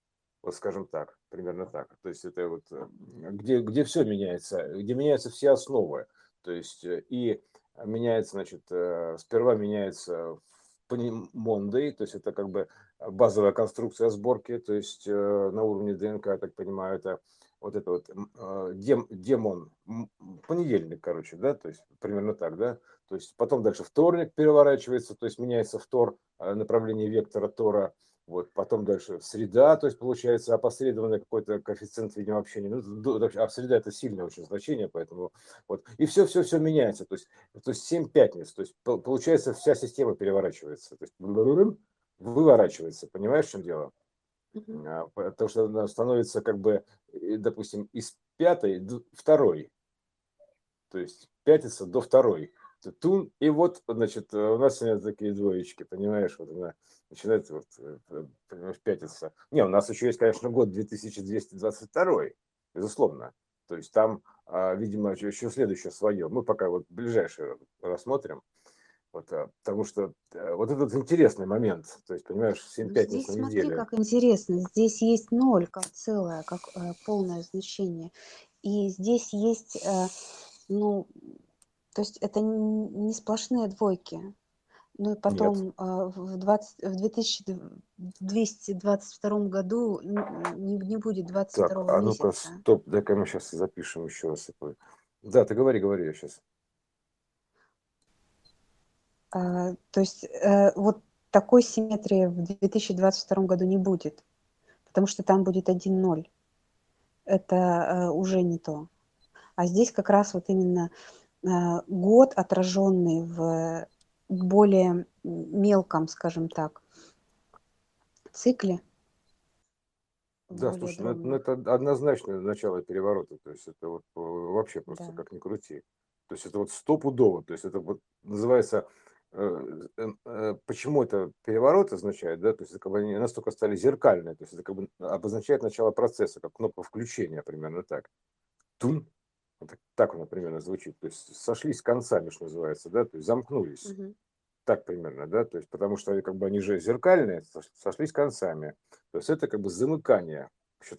вот скажем так, примерно так. То есть это вот, э, где, где все меняется, где меняются все основы. То есть э, и меняется, значит, сперва меняется Monday, то есть это как бы базовая конструкция сборки, то есть э, на уровне ДНК, я так понимаю, это вот это вот э, дем, демон, понедельник, короче, да, то есть примерно так, да, то есть потом дальше вторник переворачивается, то есть меняется втор, э, направление вектора Тора, вот, потом дальше среда, то есть получается опосредованный какой-то коэффициент, видимо, общения. Ну, а среда это сильное очень значение, поэтому вот. И все, все, все меняется. То есть, то есть 7 пятниц. То есть получается вся система переворачивается. То есть выворачивается. Понимаешь, в чем дело? Uh-huh. Потому что она становится как бы, допустим, из пятой второй. То есть пятится до второй. Тун, и вот, значит, у нас сегодня такие двоечки, понимаешь, вот она начинает вот, э, пятиться. Не, у нас еще есть, конечно, год 2222, безусловно. То есть там, а, видимо, еще следующее свое. Мы пока вот ближайшее рассмотрим. Вот, а, потому что э, вот этот интересный момент, то есть, понимаешь, 7 ну, пятниц Здесь смотри, как интересно. Здесь есть ноль как целое, как э, полное значение. И здесь есть, э, ну, то есть это не сплошные двойки. Ну и потом а, в, 20, в 2222 году не, не будет 22 так, а ну-ка, стоп, дай-ка мы сейчас запишем еще раз. Да, ты говори, говори я сейчас. А, то есть э, вот такой симметрии в 2022 году не будет, потому что там будет 1-0. Это э, уже не то. А здесь как раз вот именно э, год, отраженный в более мелком, скажем так, цикле. Да, слушай, ну, ну это однозначно начало переворота, то есть это вот вообще просто да. как ни крути. То есть это вот стопудово, то есть это вот называется, почему это переворот означает, да, то есть это как бы они настолько стали зеркальные, то есть это как бы обозначает начало процесса, как кнопка включения, примерно так. Тун, так, так он примерно звучит. То есть сошлись концами, что называется, да, то есть замкнулись. Угу. Так примерно, да, то есть потому что как бы они же зеркальные, сошлись концами. То есть это как бы замыкание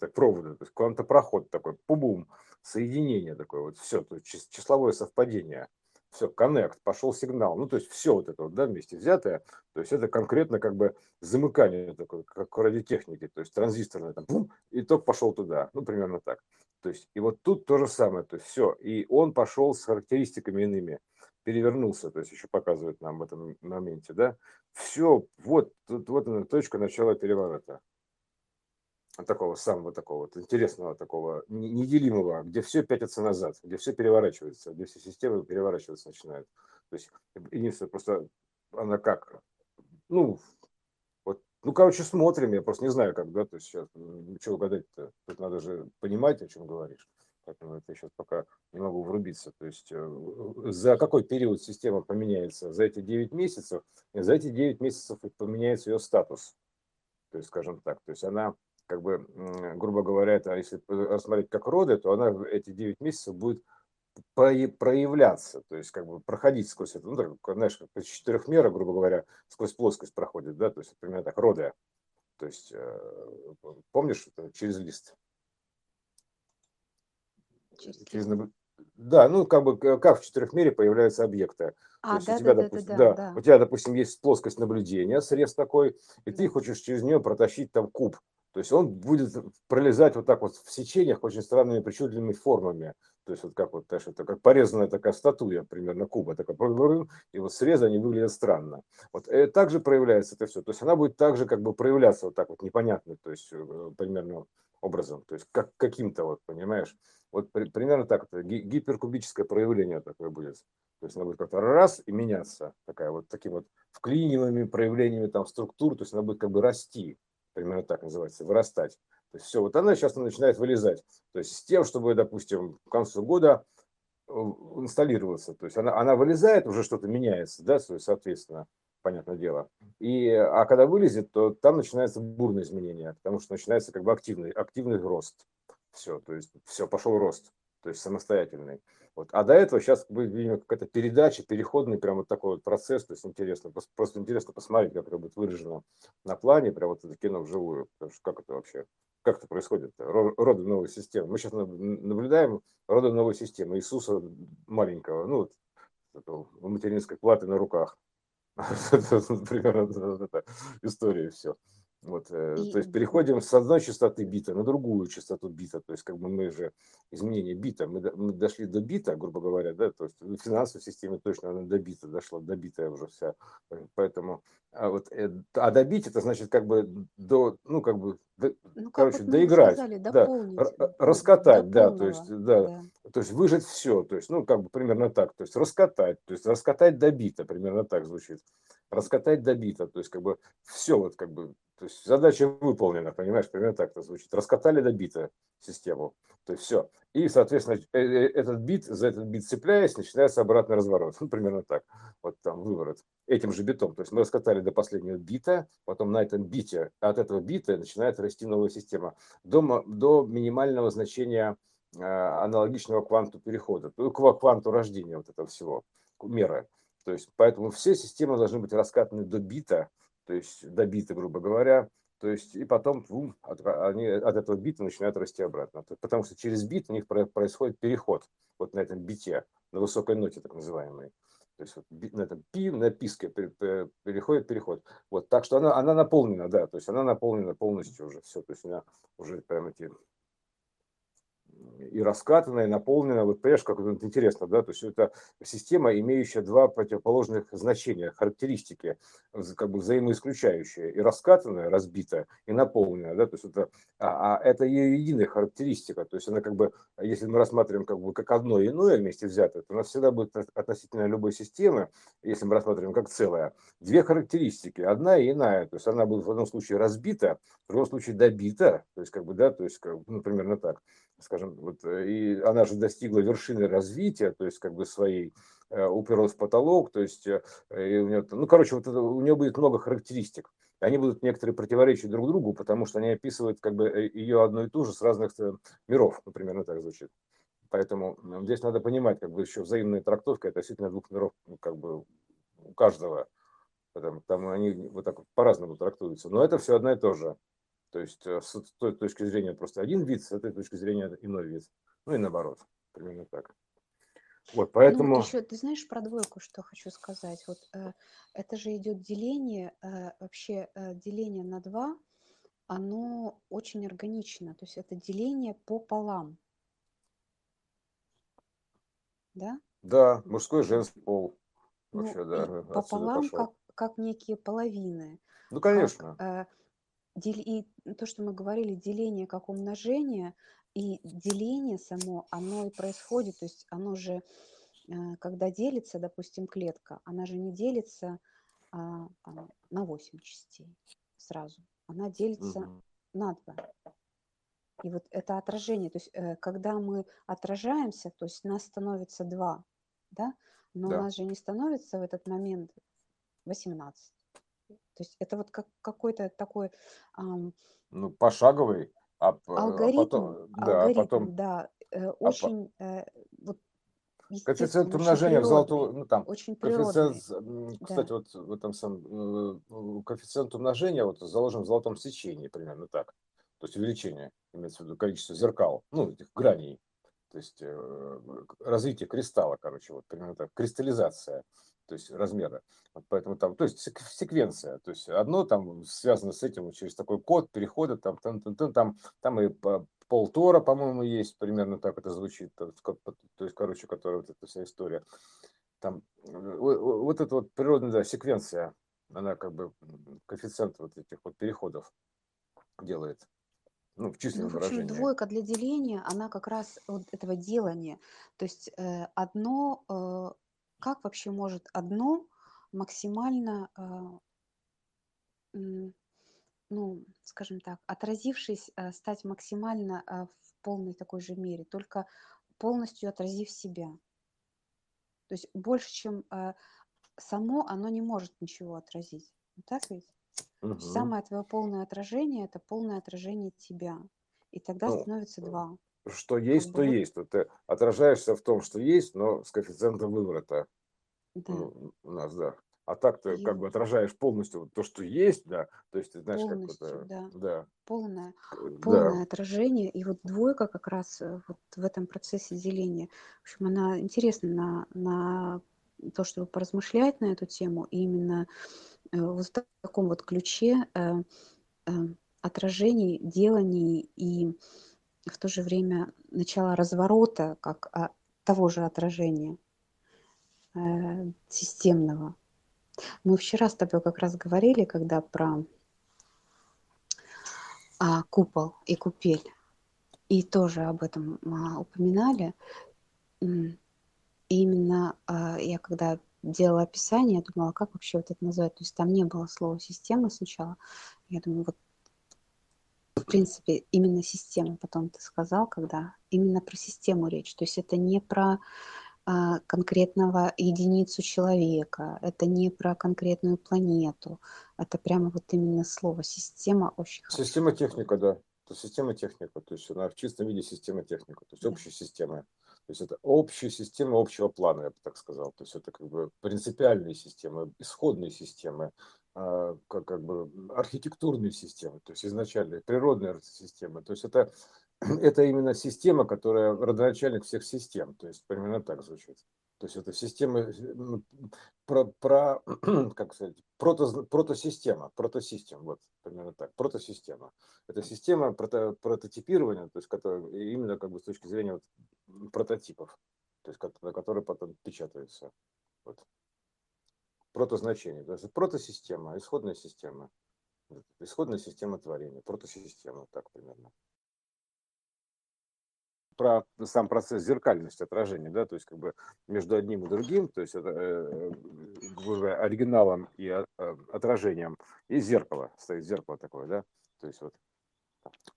так провода, то есть квантопроход такой, пубум, соединение такое вот, все, то есть числовое совпадение. Все, коннект, пошел сигнал. Ну, то есть все вот это вот, да, вместе взятое, то есть это конкретно как бы замыкание такое, как в радиотехнике, то есть транзисторное, там, бум, и ток пошел туда, ну, примерно так. То есть, и вот тут то же самое, то есть все, и он пошел с характеристиками иными, перевернулся, то есть еще показывает нам в этом моменте, да, все, вот, тут, вот она точка начала переворота такого самого такого вот интересного такого неделимого, где все пятится назад, где все переворачивается, где все системы переворачиваться начинают. То есть единственное, просто она как, ну, вот, ну, короче, смотрим, я просто не знаю, как, да, то есть сейчас, что угадать-то, тут надо же понимать, о чем говоришь. Поэтому это сейчас пока не могу врубиться. То есть э, за какой период система поменяется? За эти 9 месяцев? За эти 9 месяцев поменяется ее статус. То есть, скажем так, то есть она как бы, грубо говоря, это, если рассмотреть как роды, то она эти 9 месяцев будет проявляться, то есть как бы проходить сквозь это, ну, так, знаешь, как четырехмера, грубо говоря, сквозь плоскость проходит, да, то есть, примерно так, роды, то есть, э, помнишь, через лист? Через, через Да, ну как бы как в четырехмере появляются объекты. А, то есть да, у тебя, да, допустим, да, да, да, у тебя, допустим, есть плоскость наблюдения, срез такой, и ты хочешь через нее протащить там куб то есть он будет пролезать вот так вот в сечениях очень странными причудливыми формами. То есть вот как вот, знаешь, это как порезанная такая статуя, примерно куба, такая, и вот срезы они выглядят странно. Вот и э, также проявляется это все. То есть она будет также как бы проявляться вот так вот непонятно, то есть э, примерно образом, то есть как каким-то вот, понимаешь, вот при, примерно так, это гиперкубическое проявление такое будет. То есть она будет как-то раз и меняться, такая вот такими вот вклинивыми проявлениями там структур, то есть она будет как бы расти примерно так называется, вырастать. То есть все, вот она сейчас начинает вылезать. То есть с тем, чтобы, допустим, к концу года э, инсталлироваться. То есть она, она вылезает, уже что-то меняется, да, соответственно, понятное дело. И, а когда вылезет, то там начинается бурное изменение, потому что начинается как бы активный, активный рост. Все, то есть все, пошел рост, то есть самостоятельный. Вот. А до этого сейчас будет, видимо, какая-то передача, переходный прям вот такой вот процесс, то есть интересно, просто интересно посмотреть, как это будет выражено на плане, прям вот это кино вживую, потому что как это вообще, как это происходит, роды новой системы. Мы сейчас наблюдаем роды новой системы Иисуса маленького, ну, вот, материнской платы на руках. Примерно эта история все. Вот, э, и... То есть переходим с одной частоты бита на другую частоту бита. То есть как бы мы же изменение бита, мы, мы дошли до бита, грубо говоря, да, то есть в финансовой системе точно она до бита дошла, до бита уже вся. Поэтому, а вот, э, а добить это значит как бы до, ну как бы, до, ну, короче, вот доиграть, сказали, да, раскатать, да, то есть, да, да, то есть выжать все, то есть, ну как бы примерно так, то есть раскатать, то есть раскатать до бита, примерно так звучит раскатать до бита, то есть как бы все вот как бы, то есть задача выполнена, понимаешь, примерно так это звучит. Раскатали до бита систему, то есть все. И, соответственно, э, э, этот бит, за этот бит цепляясь, начинается обратный разворот. Ну, примерно так. Вот там выворот. Этим же битом. То есть мы раскатали до последнего бита, потом на этом бите, от этого бита начинает расти новая система до, до минимального значения аналогичного кванту перехода, к кванту рождения вот этого всего, меры. То есть, поэтому все системы должны быть раскатаны до бита, то есть до бита, грубо говоря, то есть, и потом ум, от, они от этого бита начинают расти обратно. Потому что через бит у них происходит переход вот на этом бите, на высокой ноте так называемой. То есть вот на этом пи, на писке переходит переход. Вот, так что она, она наполнена, да, то есть она наполнена полностью уже все. То есть она уже прям эти и раскатанная, и наполненная. Вот понимаешь, как это интересно, да? То есть это система, имеющая два противоположных значения, характеристики, как бы взаимоисключающие. И раскатанная, разбитая, и наполненная, да? То есть это, а, а это ее единая характеристика. То есть она как бы, если мы рассматриваем как бы как одно иное вместе взятое, то у нас всегда будет относительно любой системы, если мы рассматриваем как целое, две характеристики, одна и иная. То есть она будет в одном случае разбита, в другом случае добита, то есть как бы, да, то есть, как, ну, примерно так скажем, вот, э, и она же достигла вершины развития, то есть как бы своей, э, уперлась в потолок, то есть э, у нее, ну, короче, вот это, у нее будет много характеристик. Они будут некоторые противоречия друг другу, потому что они описывают как бы ее одно и ту же с разных миров, например, ну, так звучит. Поэтому здесь надо понимать, как бы еще взаимная трактовка это относительно двух миров, ну, как бы у каждого. Потому, там они вот так вот по-разному трактуются. Но это все одно и то же. То есть э, с той точки зрения просто один вид, с этой точки зрения иной вид. Ну и наоборот, примерно так. Вот, Ну, поэтому, еще ты знаешь про двойку, что хочу сказать? Вот э, это же идет деление, э, вообще э, деление на два, оно очень органично, то есть это деление пополам, да? да, мужской и женский пол, Ну, вообще, и да, пополам как, как некие половины, Ну, как конечно, э, дел- и то, что мы говорили, деление как умножение, и деление само, оно и происходит, то есть оно же, э, когда делится, допустим, клетка, она же не делится а, а, на 8 частей сразу, она делится Мгм. на 2. И вот это отражение, то есть э, когда мы отражаемся, то есть нас становится 2, да, но да. нас же не становится в этот момент 18. То есть это вот как какой-то такой ам, Ну, пошаговый, а, п- а алгоритм, потом, да, а алгоритм, потом да, э, а очень э, вот коэффициент умножения в природный, ну, там, очень коэффициент, природный, кстати, да. вот в этом самом, э, коэффициент умножения вот заложен в золотом сечении, примерно так. То есть увеличение, имеется в виду количество зеркал, ну, этих граней, то есть э, развитие кристалла, короче, вот примерно так, кристаллизация, то есть размера. Вот поэтому там, то есть сек- секвенция, то есть одно там связано с этим через такой код перехода, там, там, там, там, там, там и по- полтора, по-моему, есть, примерно так это звучит, то есть, короче, которая вот эта вся история. Там э, вот эта вот природная да, секвенция, она как бы коэффициент вот этих вот переходов делает, ну, в Ну, численном общем, выражении. двойка для деления, она как раз вот этого делания. То есть э, одно, э, как вообще может одно максимально, э, м, ну, скажем так, отразившись, э, стать максимально э, в полной такой же мере, только полностью отразив себя. То есть больше, чем э, само, оно не может ничего отразить. Ну, Так ведь? Мгм. самое твое полное отражение– это полное отражение тебя. И тогда Ну, становится два. Что есть, то есть. Ты отражаешься в том, что есть, но с коэффициентом выворота да. у нас, да. А так ты как бы отражаешь полностью то, что есть, да. То есть ты знаешь, как это, да, да, полное, к- полное да. отражение. И вот двойка как раз э, вот в этом процессе деления. В общем, она интересна на, на то, чтобы поразмышлять на эту тему. И именно э, вот в таком вот ключе э, э, отражений, деланий и в то же время начало разворота, как а, того же отражения э, системного. Мы вчера с тобой как раз говорили, когда про а, купол и купель, и тоже об этом а, упоминали. И именно а, я когда делала описание, я думала, как вообще вот это назвать. То есть там не было слова система сначала. Я думаю, вот в принципе именно система, потом ты сказал, когда именно про систему речь. То есть это не про а, конкретного единицу человека, это не про конкретную планету, это прямо вот именно слово система очень хорошо. Система техника, да. То есть система техника, то есть она в чистом виде система техника, то есть Да. общая система. То есть это общая система общего плана, я бы так сказал. То есть это как бы принципиальные системы, исходные системы, как, как бы архитектурные системы, то есть изначальные природные системы. То есть это, это именно система, которая родоначальник всех систем. То есть примерно так звучит. То есть это система, э, ну, про, про как сказать, прото, протосистема, протосистем, вот примерно так, протосистема. Это система прото, прототипирования, то есть которая именно как бы с точки зрения вот прототипов, то есть на которые потом печатаются. Вот. Протозначение. То есть протосистема, исходная система. Исходная система творения, протосистема, так примерно. Про сам процесс зеркальности отражения, да, то есть как бы между одним и другим, то есть это, э, грубо говоря, оригиналом и э, отражением, и зеркало, стоит зеркало такое, да, то есть вот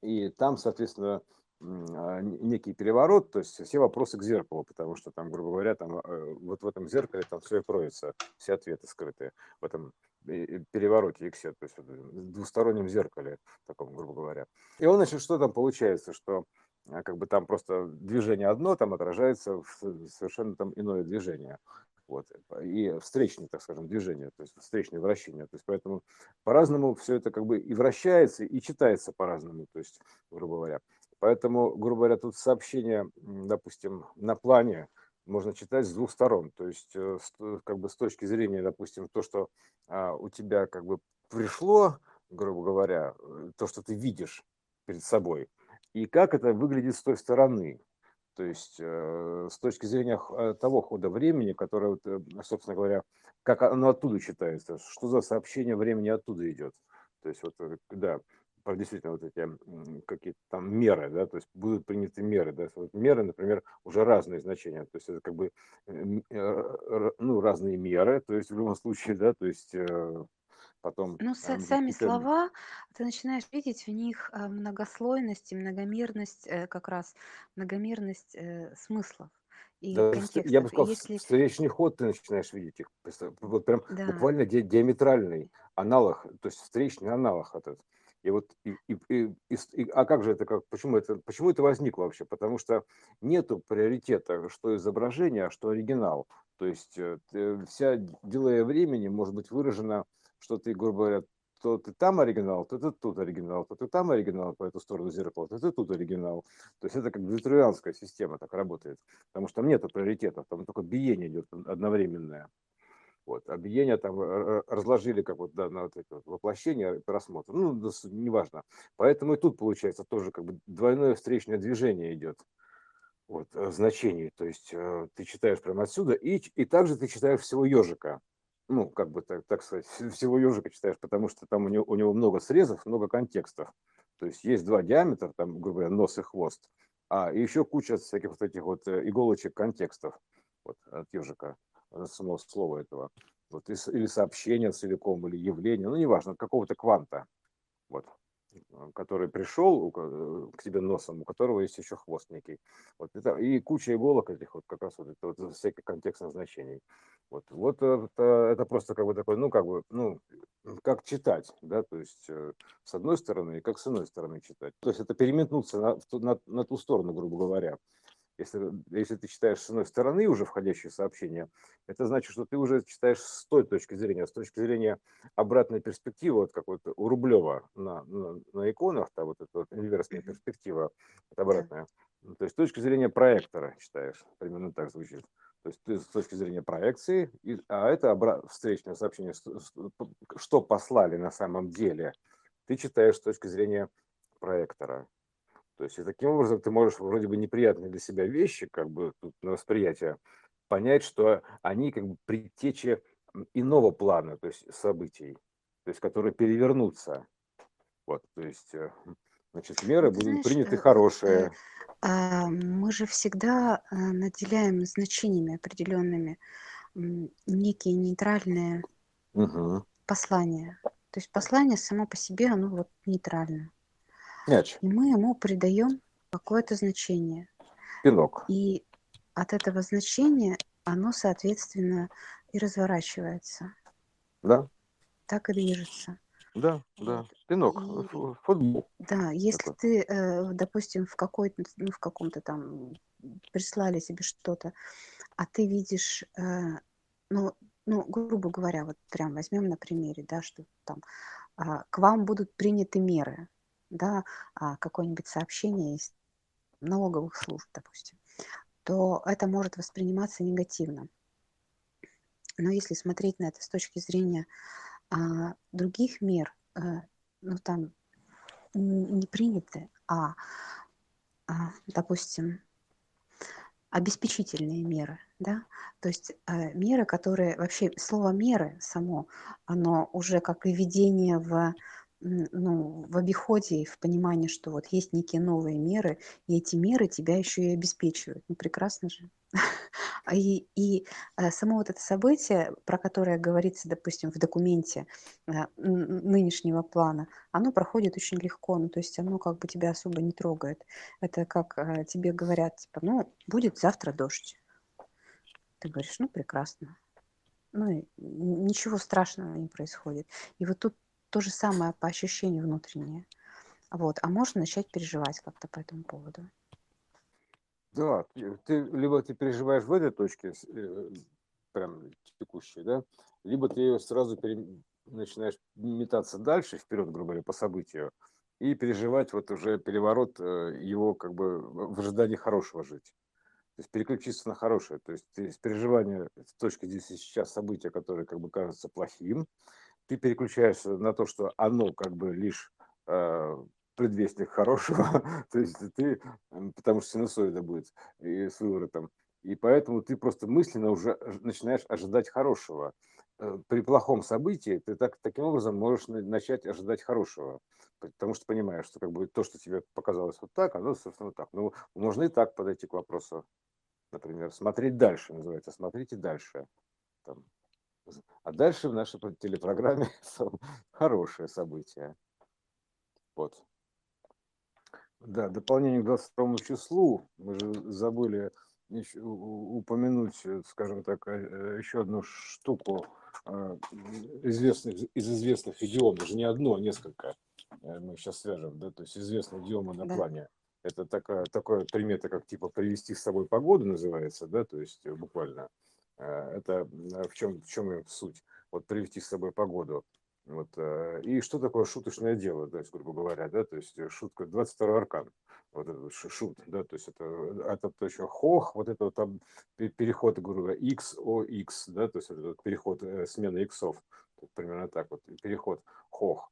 и там, соответственно, некий переворот, то есть все вопросы к зеркалу, потому что там, грубо говоря, там э, вот в этом зеркале там все и кроется, все ответы скрытые в этом перевороте иксе, то есть в двустороннем зеркале, таком, грубо говоря. И он, значит, что там получается, что а, как бы там просто движение одно, там отражается в совершенно там иное движение. Вот. И встречное, так скажем, движение, то есть встречное вращение. То есть поэтому по-разному все это как бы и вращается, и читается по-разному, то есть, грубо говоря. Поэтому, грубо говоря, тут сообщение, допустим, на плане можно читать с двух сторон. То есть, э, как бы с точки зрения, допустим, то, что а, у тебя как бы пришло, грубо говоря, э, то, что ты видишь перед собой, и как это выглядит с той стороны. То есть э, с точки зрения того хода времени, которое, собственно говоря, как оно оттуда читается, что за сообщение времени оттуда идет. То есть вот, да, действительно вот эти какие-то там меры, да, то есть будут приняты меры, да, вот меры, например, уже разные значения, то есть это как бы э, ну разные меры, то есть в любом случае, да, то есть э, потом. Ну, сами слова, ты начинаешь видеть в них многослойность и многомерность, э, как раз многомерность смыслов и Да, я бы сказал, Если, встречный ход ты начинаешь видеть их. Вот прям да, буквально диаметральный аналог, то есть встречный аналог этот. И вот, и, и, и, и, а как же это, как, почему это, почему это возникло вообще? Потому что нету приоритета, что изображение, а что оригинал. То есть э, вся делая времени может быть выражена, что ты, грубо говоря, то ты там оригинал, то ты тут оригинал, то ты там оригинал по эту сторону зеркала, то ты тут оригинал. То есть это как витруианская система так работает, потому что там нет приоритетов, там только биение идет одновременное. Вот. Объединения там разложили как вот да, на вот эти вот воплощения, просмотр. Ну, неважно. Поэтому и тут получается тоже как бы двойное встречное движение идет вот, э, значений. То есть э, ты читаешь прямо отсюда, и, и также ты читаешь всего ежика. Ну, как бы так, так сказать, всего ежика читаешь, потому что там у него, у него много срезов, много контекстов. То есть есть два диаметра, там, грубо говоря, нос и хвост, а еще куча всяких вот этих вот э, иголочек контекстов вот, от ежика самого слова этого, вот, или сообщения целиком, или явления, ну, неважно, какого-то кванта, вот, который пришел э, к тебе носом, у которого есть еще хвост некий. Вот это, и куча иголок этих вот как раз вот, это, вот всяких контекстных значений. Вот, вот это, это просто как бы такой, ну, как бы, ну, как читать, да, то есть э, с одной стороны и как с иной стороны читать. То есть это переметнуться на, на, на ту сторону, грубо говоря если, если ты читаешь с одной стороны уже входящие сообщения, это значит, что ты уже читаешь с той точки зрения, с точки зрения обратной перспективы, вот как вот у Рублева на, на, на иконах, там вот эта вот инверсная перспектива, это обратная. Ну, то есть с точки зрения проектора читаешь, примерно так звучит. То есть ты с точки зрения проекции, и, а это обра- встречное сообщение, что послали на самом деле, ты читаешь с точки зрения проектора. То есть и таким образом ты можешь вроде бы неприятные для себя вещи, как бы тут на восприятие, понять, что они как бы предтечи иного плана, то есть событий, то есть которые перевернутся. Вот, то есть, э, значит, меры будут знаешь, приняты э, хорошие. Э, а, мы же всегда наделяем значениями определенными некие нейтральные угу. послания. То есть послание само по себе, оно вот нейтральное. Мяч. И мы ему придаем какое-то значение. Пинок. И от этого значения оно, соответственно, и разворачивается. Да. Так и движется. Да, да. Пинок. И, Футбол. Да, если Это. ты, э, допустим, в какой-то, ну, в каком-то там прислали тебе что-то, а ты видишь, э, ну, ну, грубо говоря, вот прям возьмем на примере, да, что там а, к вам будут приняты меры да, а, какое-нибудь сообщение из налоговых служб, допустим, то это может восприниматься негативно. Но если смотреть на это с точки зрения а, других мер, а, ну там не приняты, а, а допустим, обеспечительные меры, да, то есть э, меры, которые вообще слово меры само, оно уже как и введение в ну, в обиходе и в понимании, что вот есть некие новые меры, и эти меры тебя еще и обеспечивают. Ну, прекрасно же. А и, и э, само вот это событие, про которое говорится, допустим, в документе э, нынешнего плана, оно проходит очень легко, ну, то есть оно как бы тебя особо не трогает. Это как э, тебе говорят, типа, ну, будет завтра дождь. Ты говоришь, ну, прекрасно. Ну, ничего страшного не происходит. И вот тут то же самое по ощущению внутреннее. Вот. А можно начать переживать как-то по этому поводу. Да, ты либо ты переживаешь в этой точке, э, прям текущей, да, либо ты ее сразу пере, начинаешь метаться дальше, вперед, грубо говоря, по событию, и переживать вот уже переворот э, его как бы в ожидании хорошего жить. То есть переключиться на хорошее. То есть из переживания с точки здесь сейчас события, которые как бы кажутся плохим, ты переключаешься на то, что оно как бы лишь э, предвестник хорошего, то есть ты, потому что синусоида будет и с выворотом, и поэтому ты просто мысленно уже начинаешь ожидать хорошего. Э, при плохом событии ты так, таким образом можешь начать ожидать хорошего, потому что понимаешь, что как бы то, что тебе показалось вот так, оно, собственно, так. Ну, можно и так подойти к вопросу. Например, смотреть дальше называется, смотрите дальше. Там, а дальше в нашей телепрограмме хорошее событие. Вот. Да, дополнение к 22 числу. Мы же забыли упомянуть, скажем так, э, еще одну штуку а, известных, из известных идиом, даже не одно, а несколько э, мы сейчас свяжем, да, то есть известные идиомы на да. плане. Это такая, такая примета, как типа привести с собой погоду называется, да, то есть буквально. Э, это в чем, в чем суть? Вот привести с собой погоду. Вот, э, и что такое шуточное дело, то есть, грубо говоря, да, то есть шутка, 22 аркан, вот этот шут, да, то есть это, это еще хох, вот это вот там переход, грубо говоря, x, o, x, да, то есть это переход, э, смена иксов, примерно так вот, переход хох.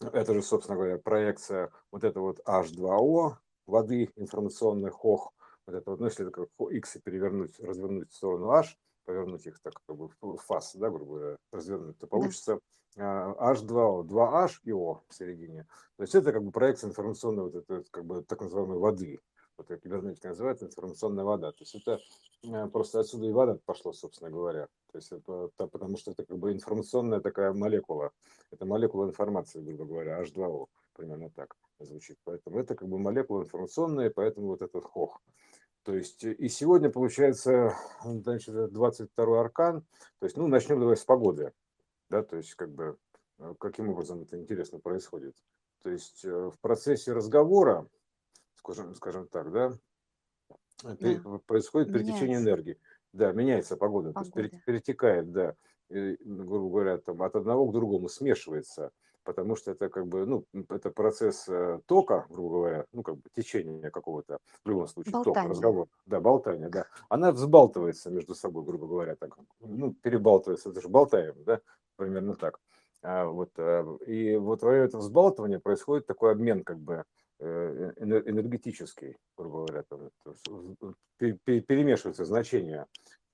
Это же, собственно говоря, проекция вот это вот H2O, воды информационный хох, вот это ну, если это как x перевернуть, развернуть в сторону H, повернуть их так как бы в фас, да, грубо говоря, развернуть, то получится H2O, 2H и O в середине. То есть это как бы проекция информационной вот этой как бы так называемой воды. Вот как кибернетика называется, информационная вода. То есть это э, просто отсюда и вода пошло, собственно говоря. То есть это, потому что это как бы информационная такая молекула. Это молекула информации, грубо говоря, H2O. Примерно так звучит. Поэтому это как бы молекула информационная, поэтому вот этот хох. То есть и сегодня получается значит, 22 аркан. То есть, ну, начнем давай с погоды. Да, то есть как бы э, каким образом это интересно происходит. То есть э, в процессе разговора, скажем, скажем так, да, да. происходит перетечение энергии. Да, меняется погода, погода. то есть перетекает, да, и, грубо говоря, там, от одного к другому смешивается потому что это как бы, ну, это процесс э, тока, грубо говоря, ну, как бы течение какого-то, в любом случае, болтание. ток, разговор, да, болтание, да, она взбалтывается между собой, грубо говоря, так, ну, перебалтывается, это же болтаем, да, примерно так. А, вот, э, и вот во время этого взбалтывания происходит такой обмен, как бы, э, энергетический, грубо говоря, там, перемешиваются значения.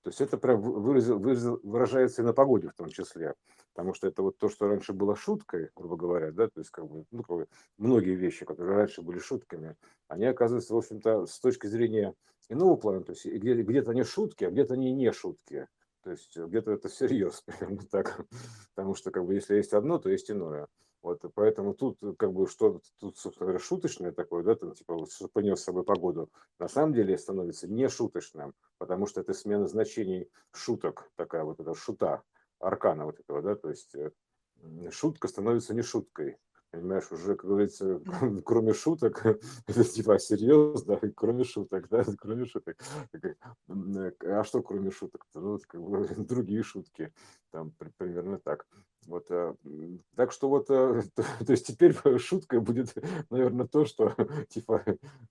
То есть это прям выразил, выразил, выражается и на погоде в том числе потому что это вот то, что раньше было шуткой, грубо говоря, да, то есть как бы, ну, как бы многие вещи, которые раньше были шутками, они оказываются, в общем-то, с точки зрения иного плана, то есть где- где-то они шутки, а где-то они не шутки. То есть где-то это всерьез, примерно так. Потому что как бы если есть одно, то есть иное. Вот, поэтому тут как бы что тут, собственно говоря, шуточное такое, да, там типа вот, что понес с собой погоду, на самом деле становится не шуточным, потому что это смена значений шуток, такая вот эта шута, аркана вот этого, да, то есть э, шутка становится не шуткой. Понимаешь, уже, как говорится, кроме шуток, это типа а серьезно, да, кроме шуток, да, кроме шуток. А что кроме шуток? Ну, как бы, другие шутки, там примерно так. Вот, э, так что вот, э, то, то есть теперь шуткой будет, наверное, то, что, типа,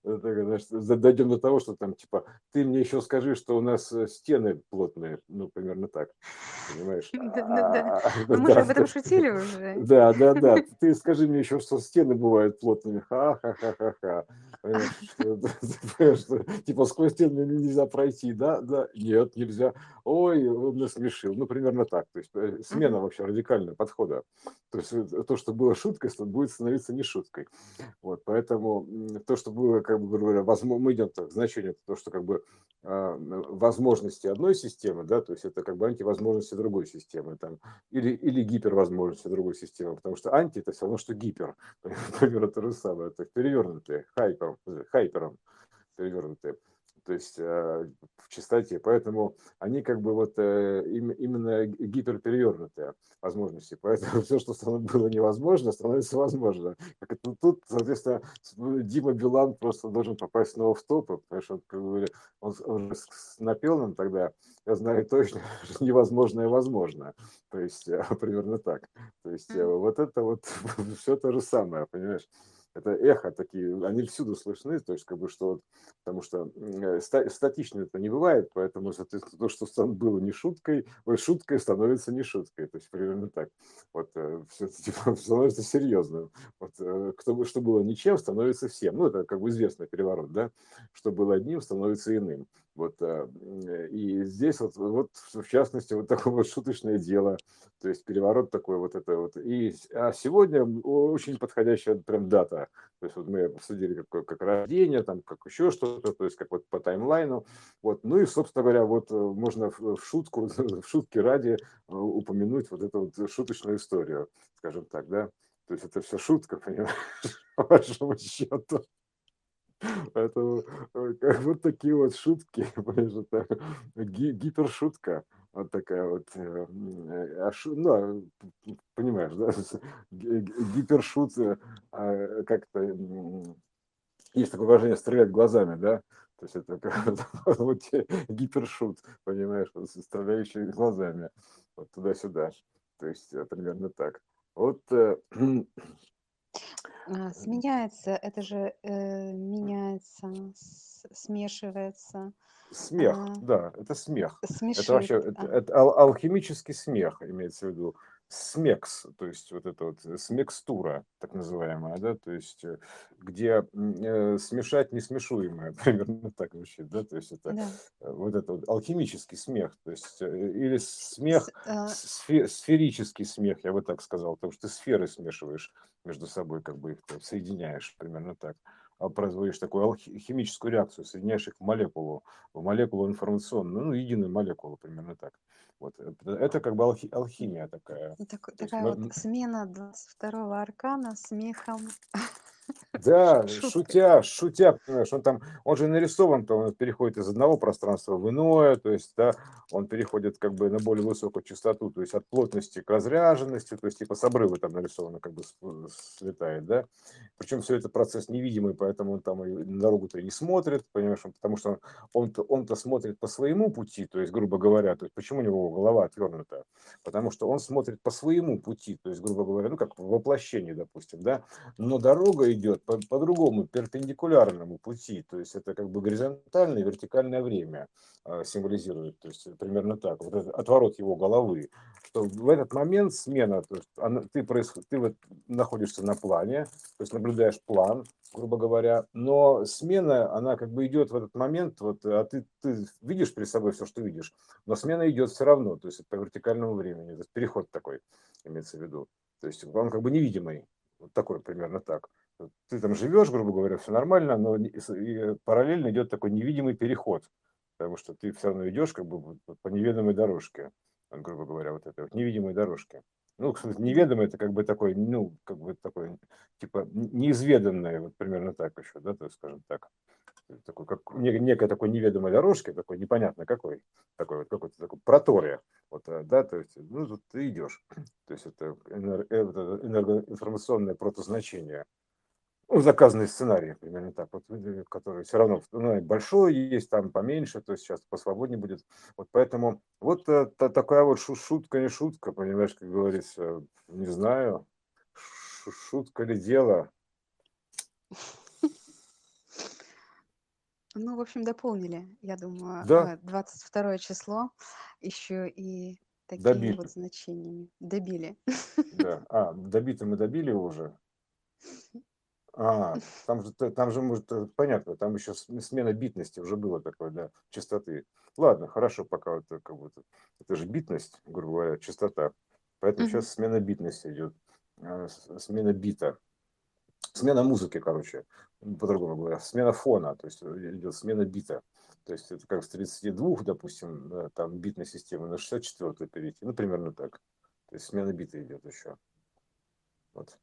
знаешь, дойдем до того, что там, типа, ты мне еще скажи, что у нас э, стены плотные, ну, примерно так, понимаешь? Да-да-да, а, ну, мы же об этом шутили уже. Да, да, да, ты скажи мне еще, что стены бывают плотными, ха-ха-ха-ха-ха. Типа, сквозь стены нельзя пройти, да? Да, нет, нельзя. Ой, он насмешил. Ну, примерно так. То есть смена вообще радикальная правильного подхода. То есть э, то, что было шуткой, будет становиться не шуткой. Вот, поэтому то, что было, как бы говоря, возможно, мы идем к значению, то, что как бы а, возможности одной системы, да, то есть это как бы антивозможности другой системы, там, или, или гипервозможности другой системы, потому что анти это все равно, что гипер, примерно то же самое, это перевернутые, хайпером, хайпером перевернутые то есть э, в частоте. Поэтому они как бы вот э, именно гиперперевернутые возможности. Поэтому все, что было невозможно, становится возможно. Как это тут, соответственно, Дима Билан просто должен попасть снова в топы, потому что он, как бы, он, он напел нам тогда, я знаю точно, что невозможное возможно. То есть примерно так. То есть вот это вот все то же самое, понимаешь? Это эхо такие, они всюду слышны, то есть как бы что, потому что э, статично это не бывает, поэтому, соответственно, то, что было не шуткой, ой, шуткой становится не шуткой, то есть примерно так. Вот э, все типа, становится серьезным. Вот э, кто, что было ничем, становится всем. Ну, это как бы известный переворот, да, что было одним, становится иным. Вот, э, и здесь вот, вот, в частности, вот такое вот шуточное дело, то есть переворот такой вот это вот. И, а сегодня очень подходящая прям дата, то есть вот мы обсудили как, как рождение, там, как еще что-то, то есть как вот по таймлайну, вот. Ну и, собственно говоря, вот э, можно в шутку, в шутке ради э, упомянуть вот эту вот шуточную историю, скажем так, да. То есть это все шутка, понимаешь, по большому счету. Это как вот такие вот шутки, понимаешь, это гипершутка. Вот такая вот, э, а ну, а, понимаешь, да, гипершут, а, как-то, есть такое выражение стрелять глазами, да, то есть это вот гипершут, понимаешь, стреляющий глазами, вот туда-сюда, то есть э, примерно так. Вот э, А, сменяется, это же э, меняется, смешивается, Смех, а, да, это смех. Это смешит. вообще, это, а, это ал- алхимический смех, имеется в виду. Смекс, то есть вот это вот э, смекстура, так называемая, да, то есть э, где э, смешать несмешуемое, примерно так звучит, да, то есть это Да. э, вот это вот алхимический смех, то есть или смех, С- а, сфе- сферический смех, я бы так сказал, потому что ты сферы смешиваешь между собой, как бы их там соединяешь, примерно так производишь такую химическую реакцию, соединяешь их в молекулу, в молекулу информационную, ну, единую молекулу, примерно так. Вот. Это, это как бы алхи, алхимия такая. ну, так- То есть такая мы- вот смена 22-го аркана смехом. Да, шутя, шутя, понимаешь, он там, он же нарисован, то он переходит из одного пространства в иное, то есть, да, он переходит как бы на более высокую частоту, то есть от плотности к разряженности, то есть типа с обрыва там нарисовано как бы слетает, да. Причем все это процесс невидимый, поэтому он там и на дорогу-то не смотрит, понимаешь, он- потому что он-то, он-то смотрит по своему пути, то есть, грубо говоря, то есть почему у него голова отвернута? Потому что он смотрит по своему пути, то есть, грубо говоря, ну как воплощение, допустим, да, но дорога идет по, по другому перпендикулярному пути, то есть это как бы горизонтальное вертикальное время э, символизирует, то есть примерно так, вот этот отворот его головы, что в этот момент смена, то есть она, ты, происход, ты вот находишься на плане, то есть наблюдаешь план, грубо говоря, но смена, она как бы идет в этот момент, вот, а ты, ты видишь перед собой все, что видишь, но смена идет все равно, то есть по вертикальному времени, то есть переход такой имеется в виду, то есть он как бы невидимый, вот такой примерно так. Ты там живешь, грубо говоря, все нормально, но параллельно идет такой невидимый переход, потому что ты все равно идешь как бы по неведомой дорожке, грубо говоря, вот этой вот невидимой дорожке. Ну, неведомый это как бы такой, ну, как бы такой, типа, неизведанное, вот примерно так еще, да, то есть, скажем так. Такой, как некая такой неведомой дорожки, такой непонятно какой, такой вот какой-то такой протория, вот, да, то есть, ну, тут ты идешь, то есть это, это энергоинформационное протозначение, ну, заказанный сценарий, примерно так, вот, который все равно ну, большой есть, там поменьше, то есть сейчас посвободнее будет. Вот поэтому вот э, та, такая вот шутка, не шутка, понимаешь, как говорится, не знаю, шутка ли дело. Ну, в общем, дополнили, я думаю, Да. 22 число еще и такими Добили. вот значениями. Добили. Да. А, добито мы добили уже. А, там же, там же, может, э, понятно, там еще смена битности уже было такое, да, частоты. Ладно, хорошо, пока вот э, как бы это же битность, грубо говоря, частота. Поэтому Мгм. сейчас смена битности идет, а, с- смена бита, смена музыки, короче, по-другому говоря, смена фона, то есть э, идет смена бита. То есть это как с 32, допустим, там битной системы на 64 перейти, ну, примерно так. То есть смена бита идет еще. Вот.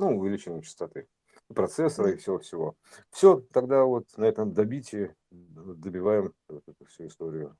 Ну, увеличение частоты процессора и всего-всего. Все, тогда вот на этом добитии добиваем вот эту всю историю.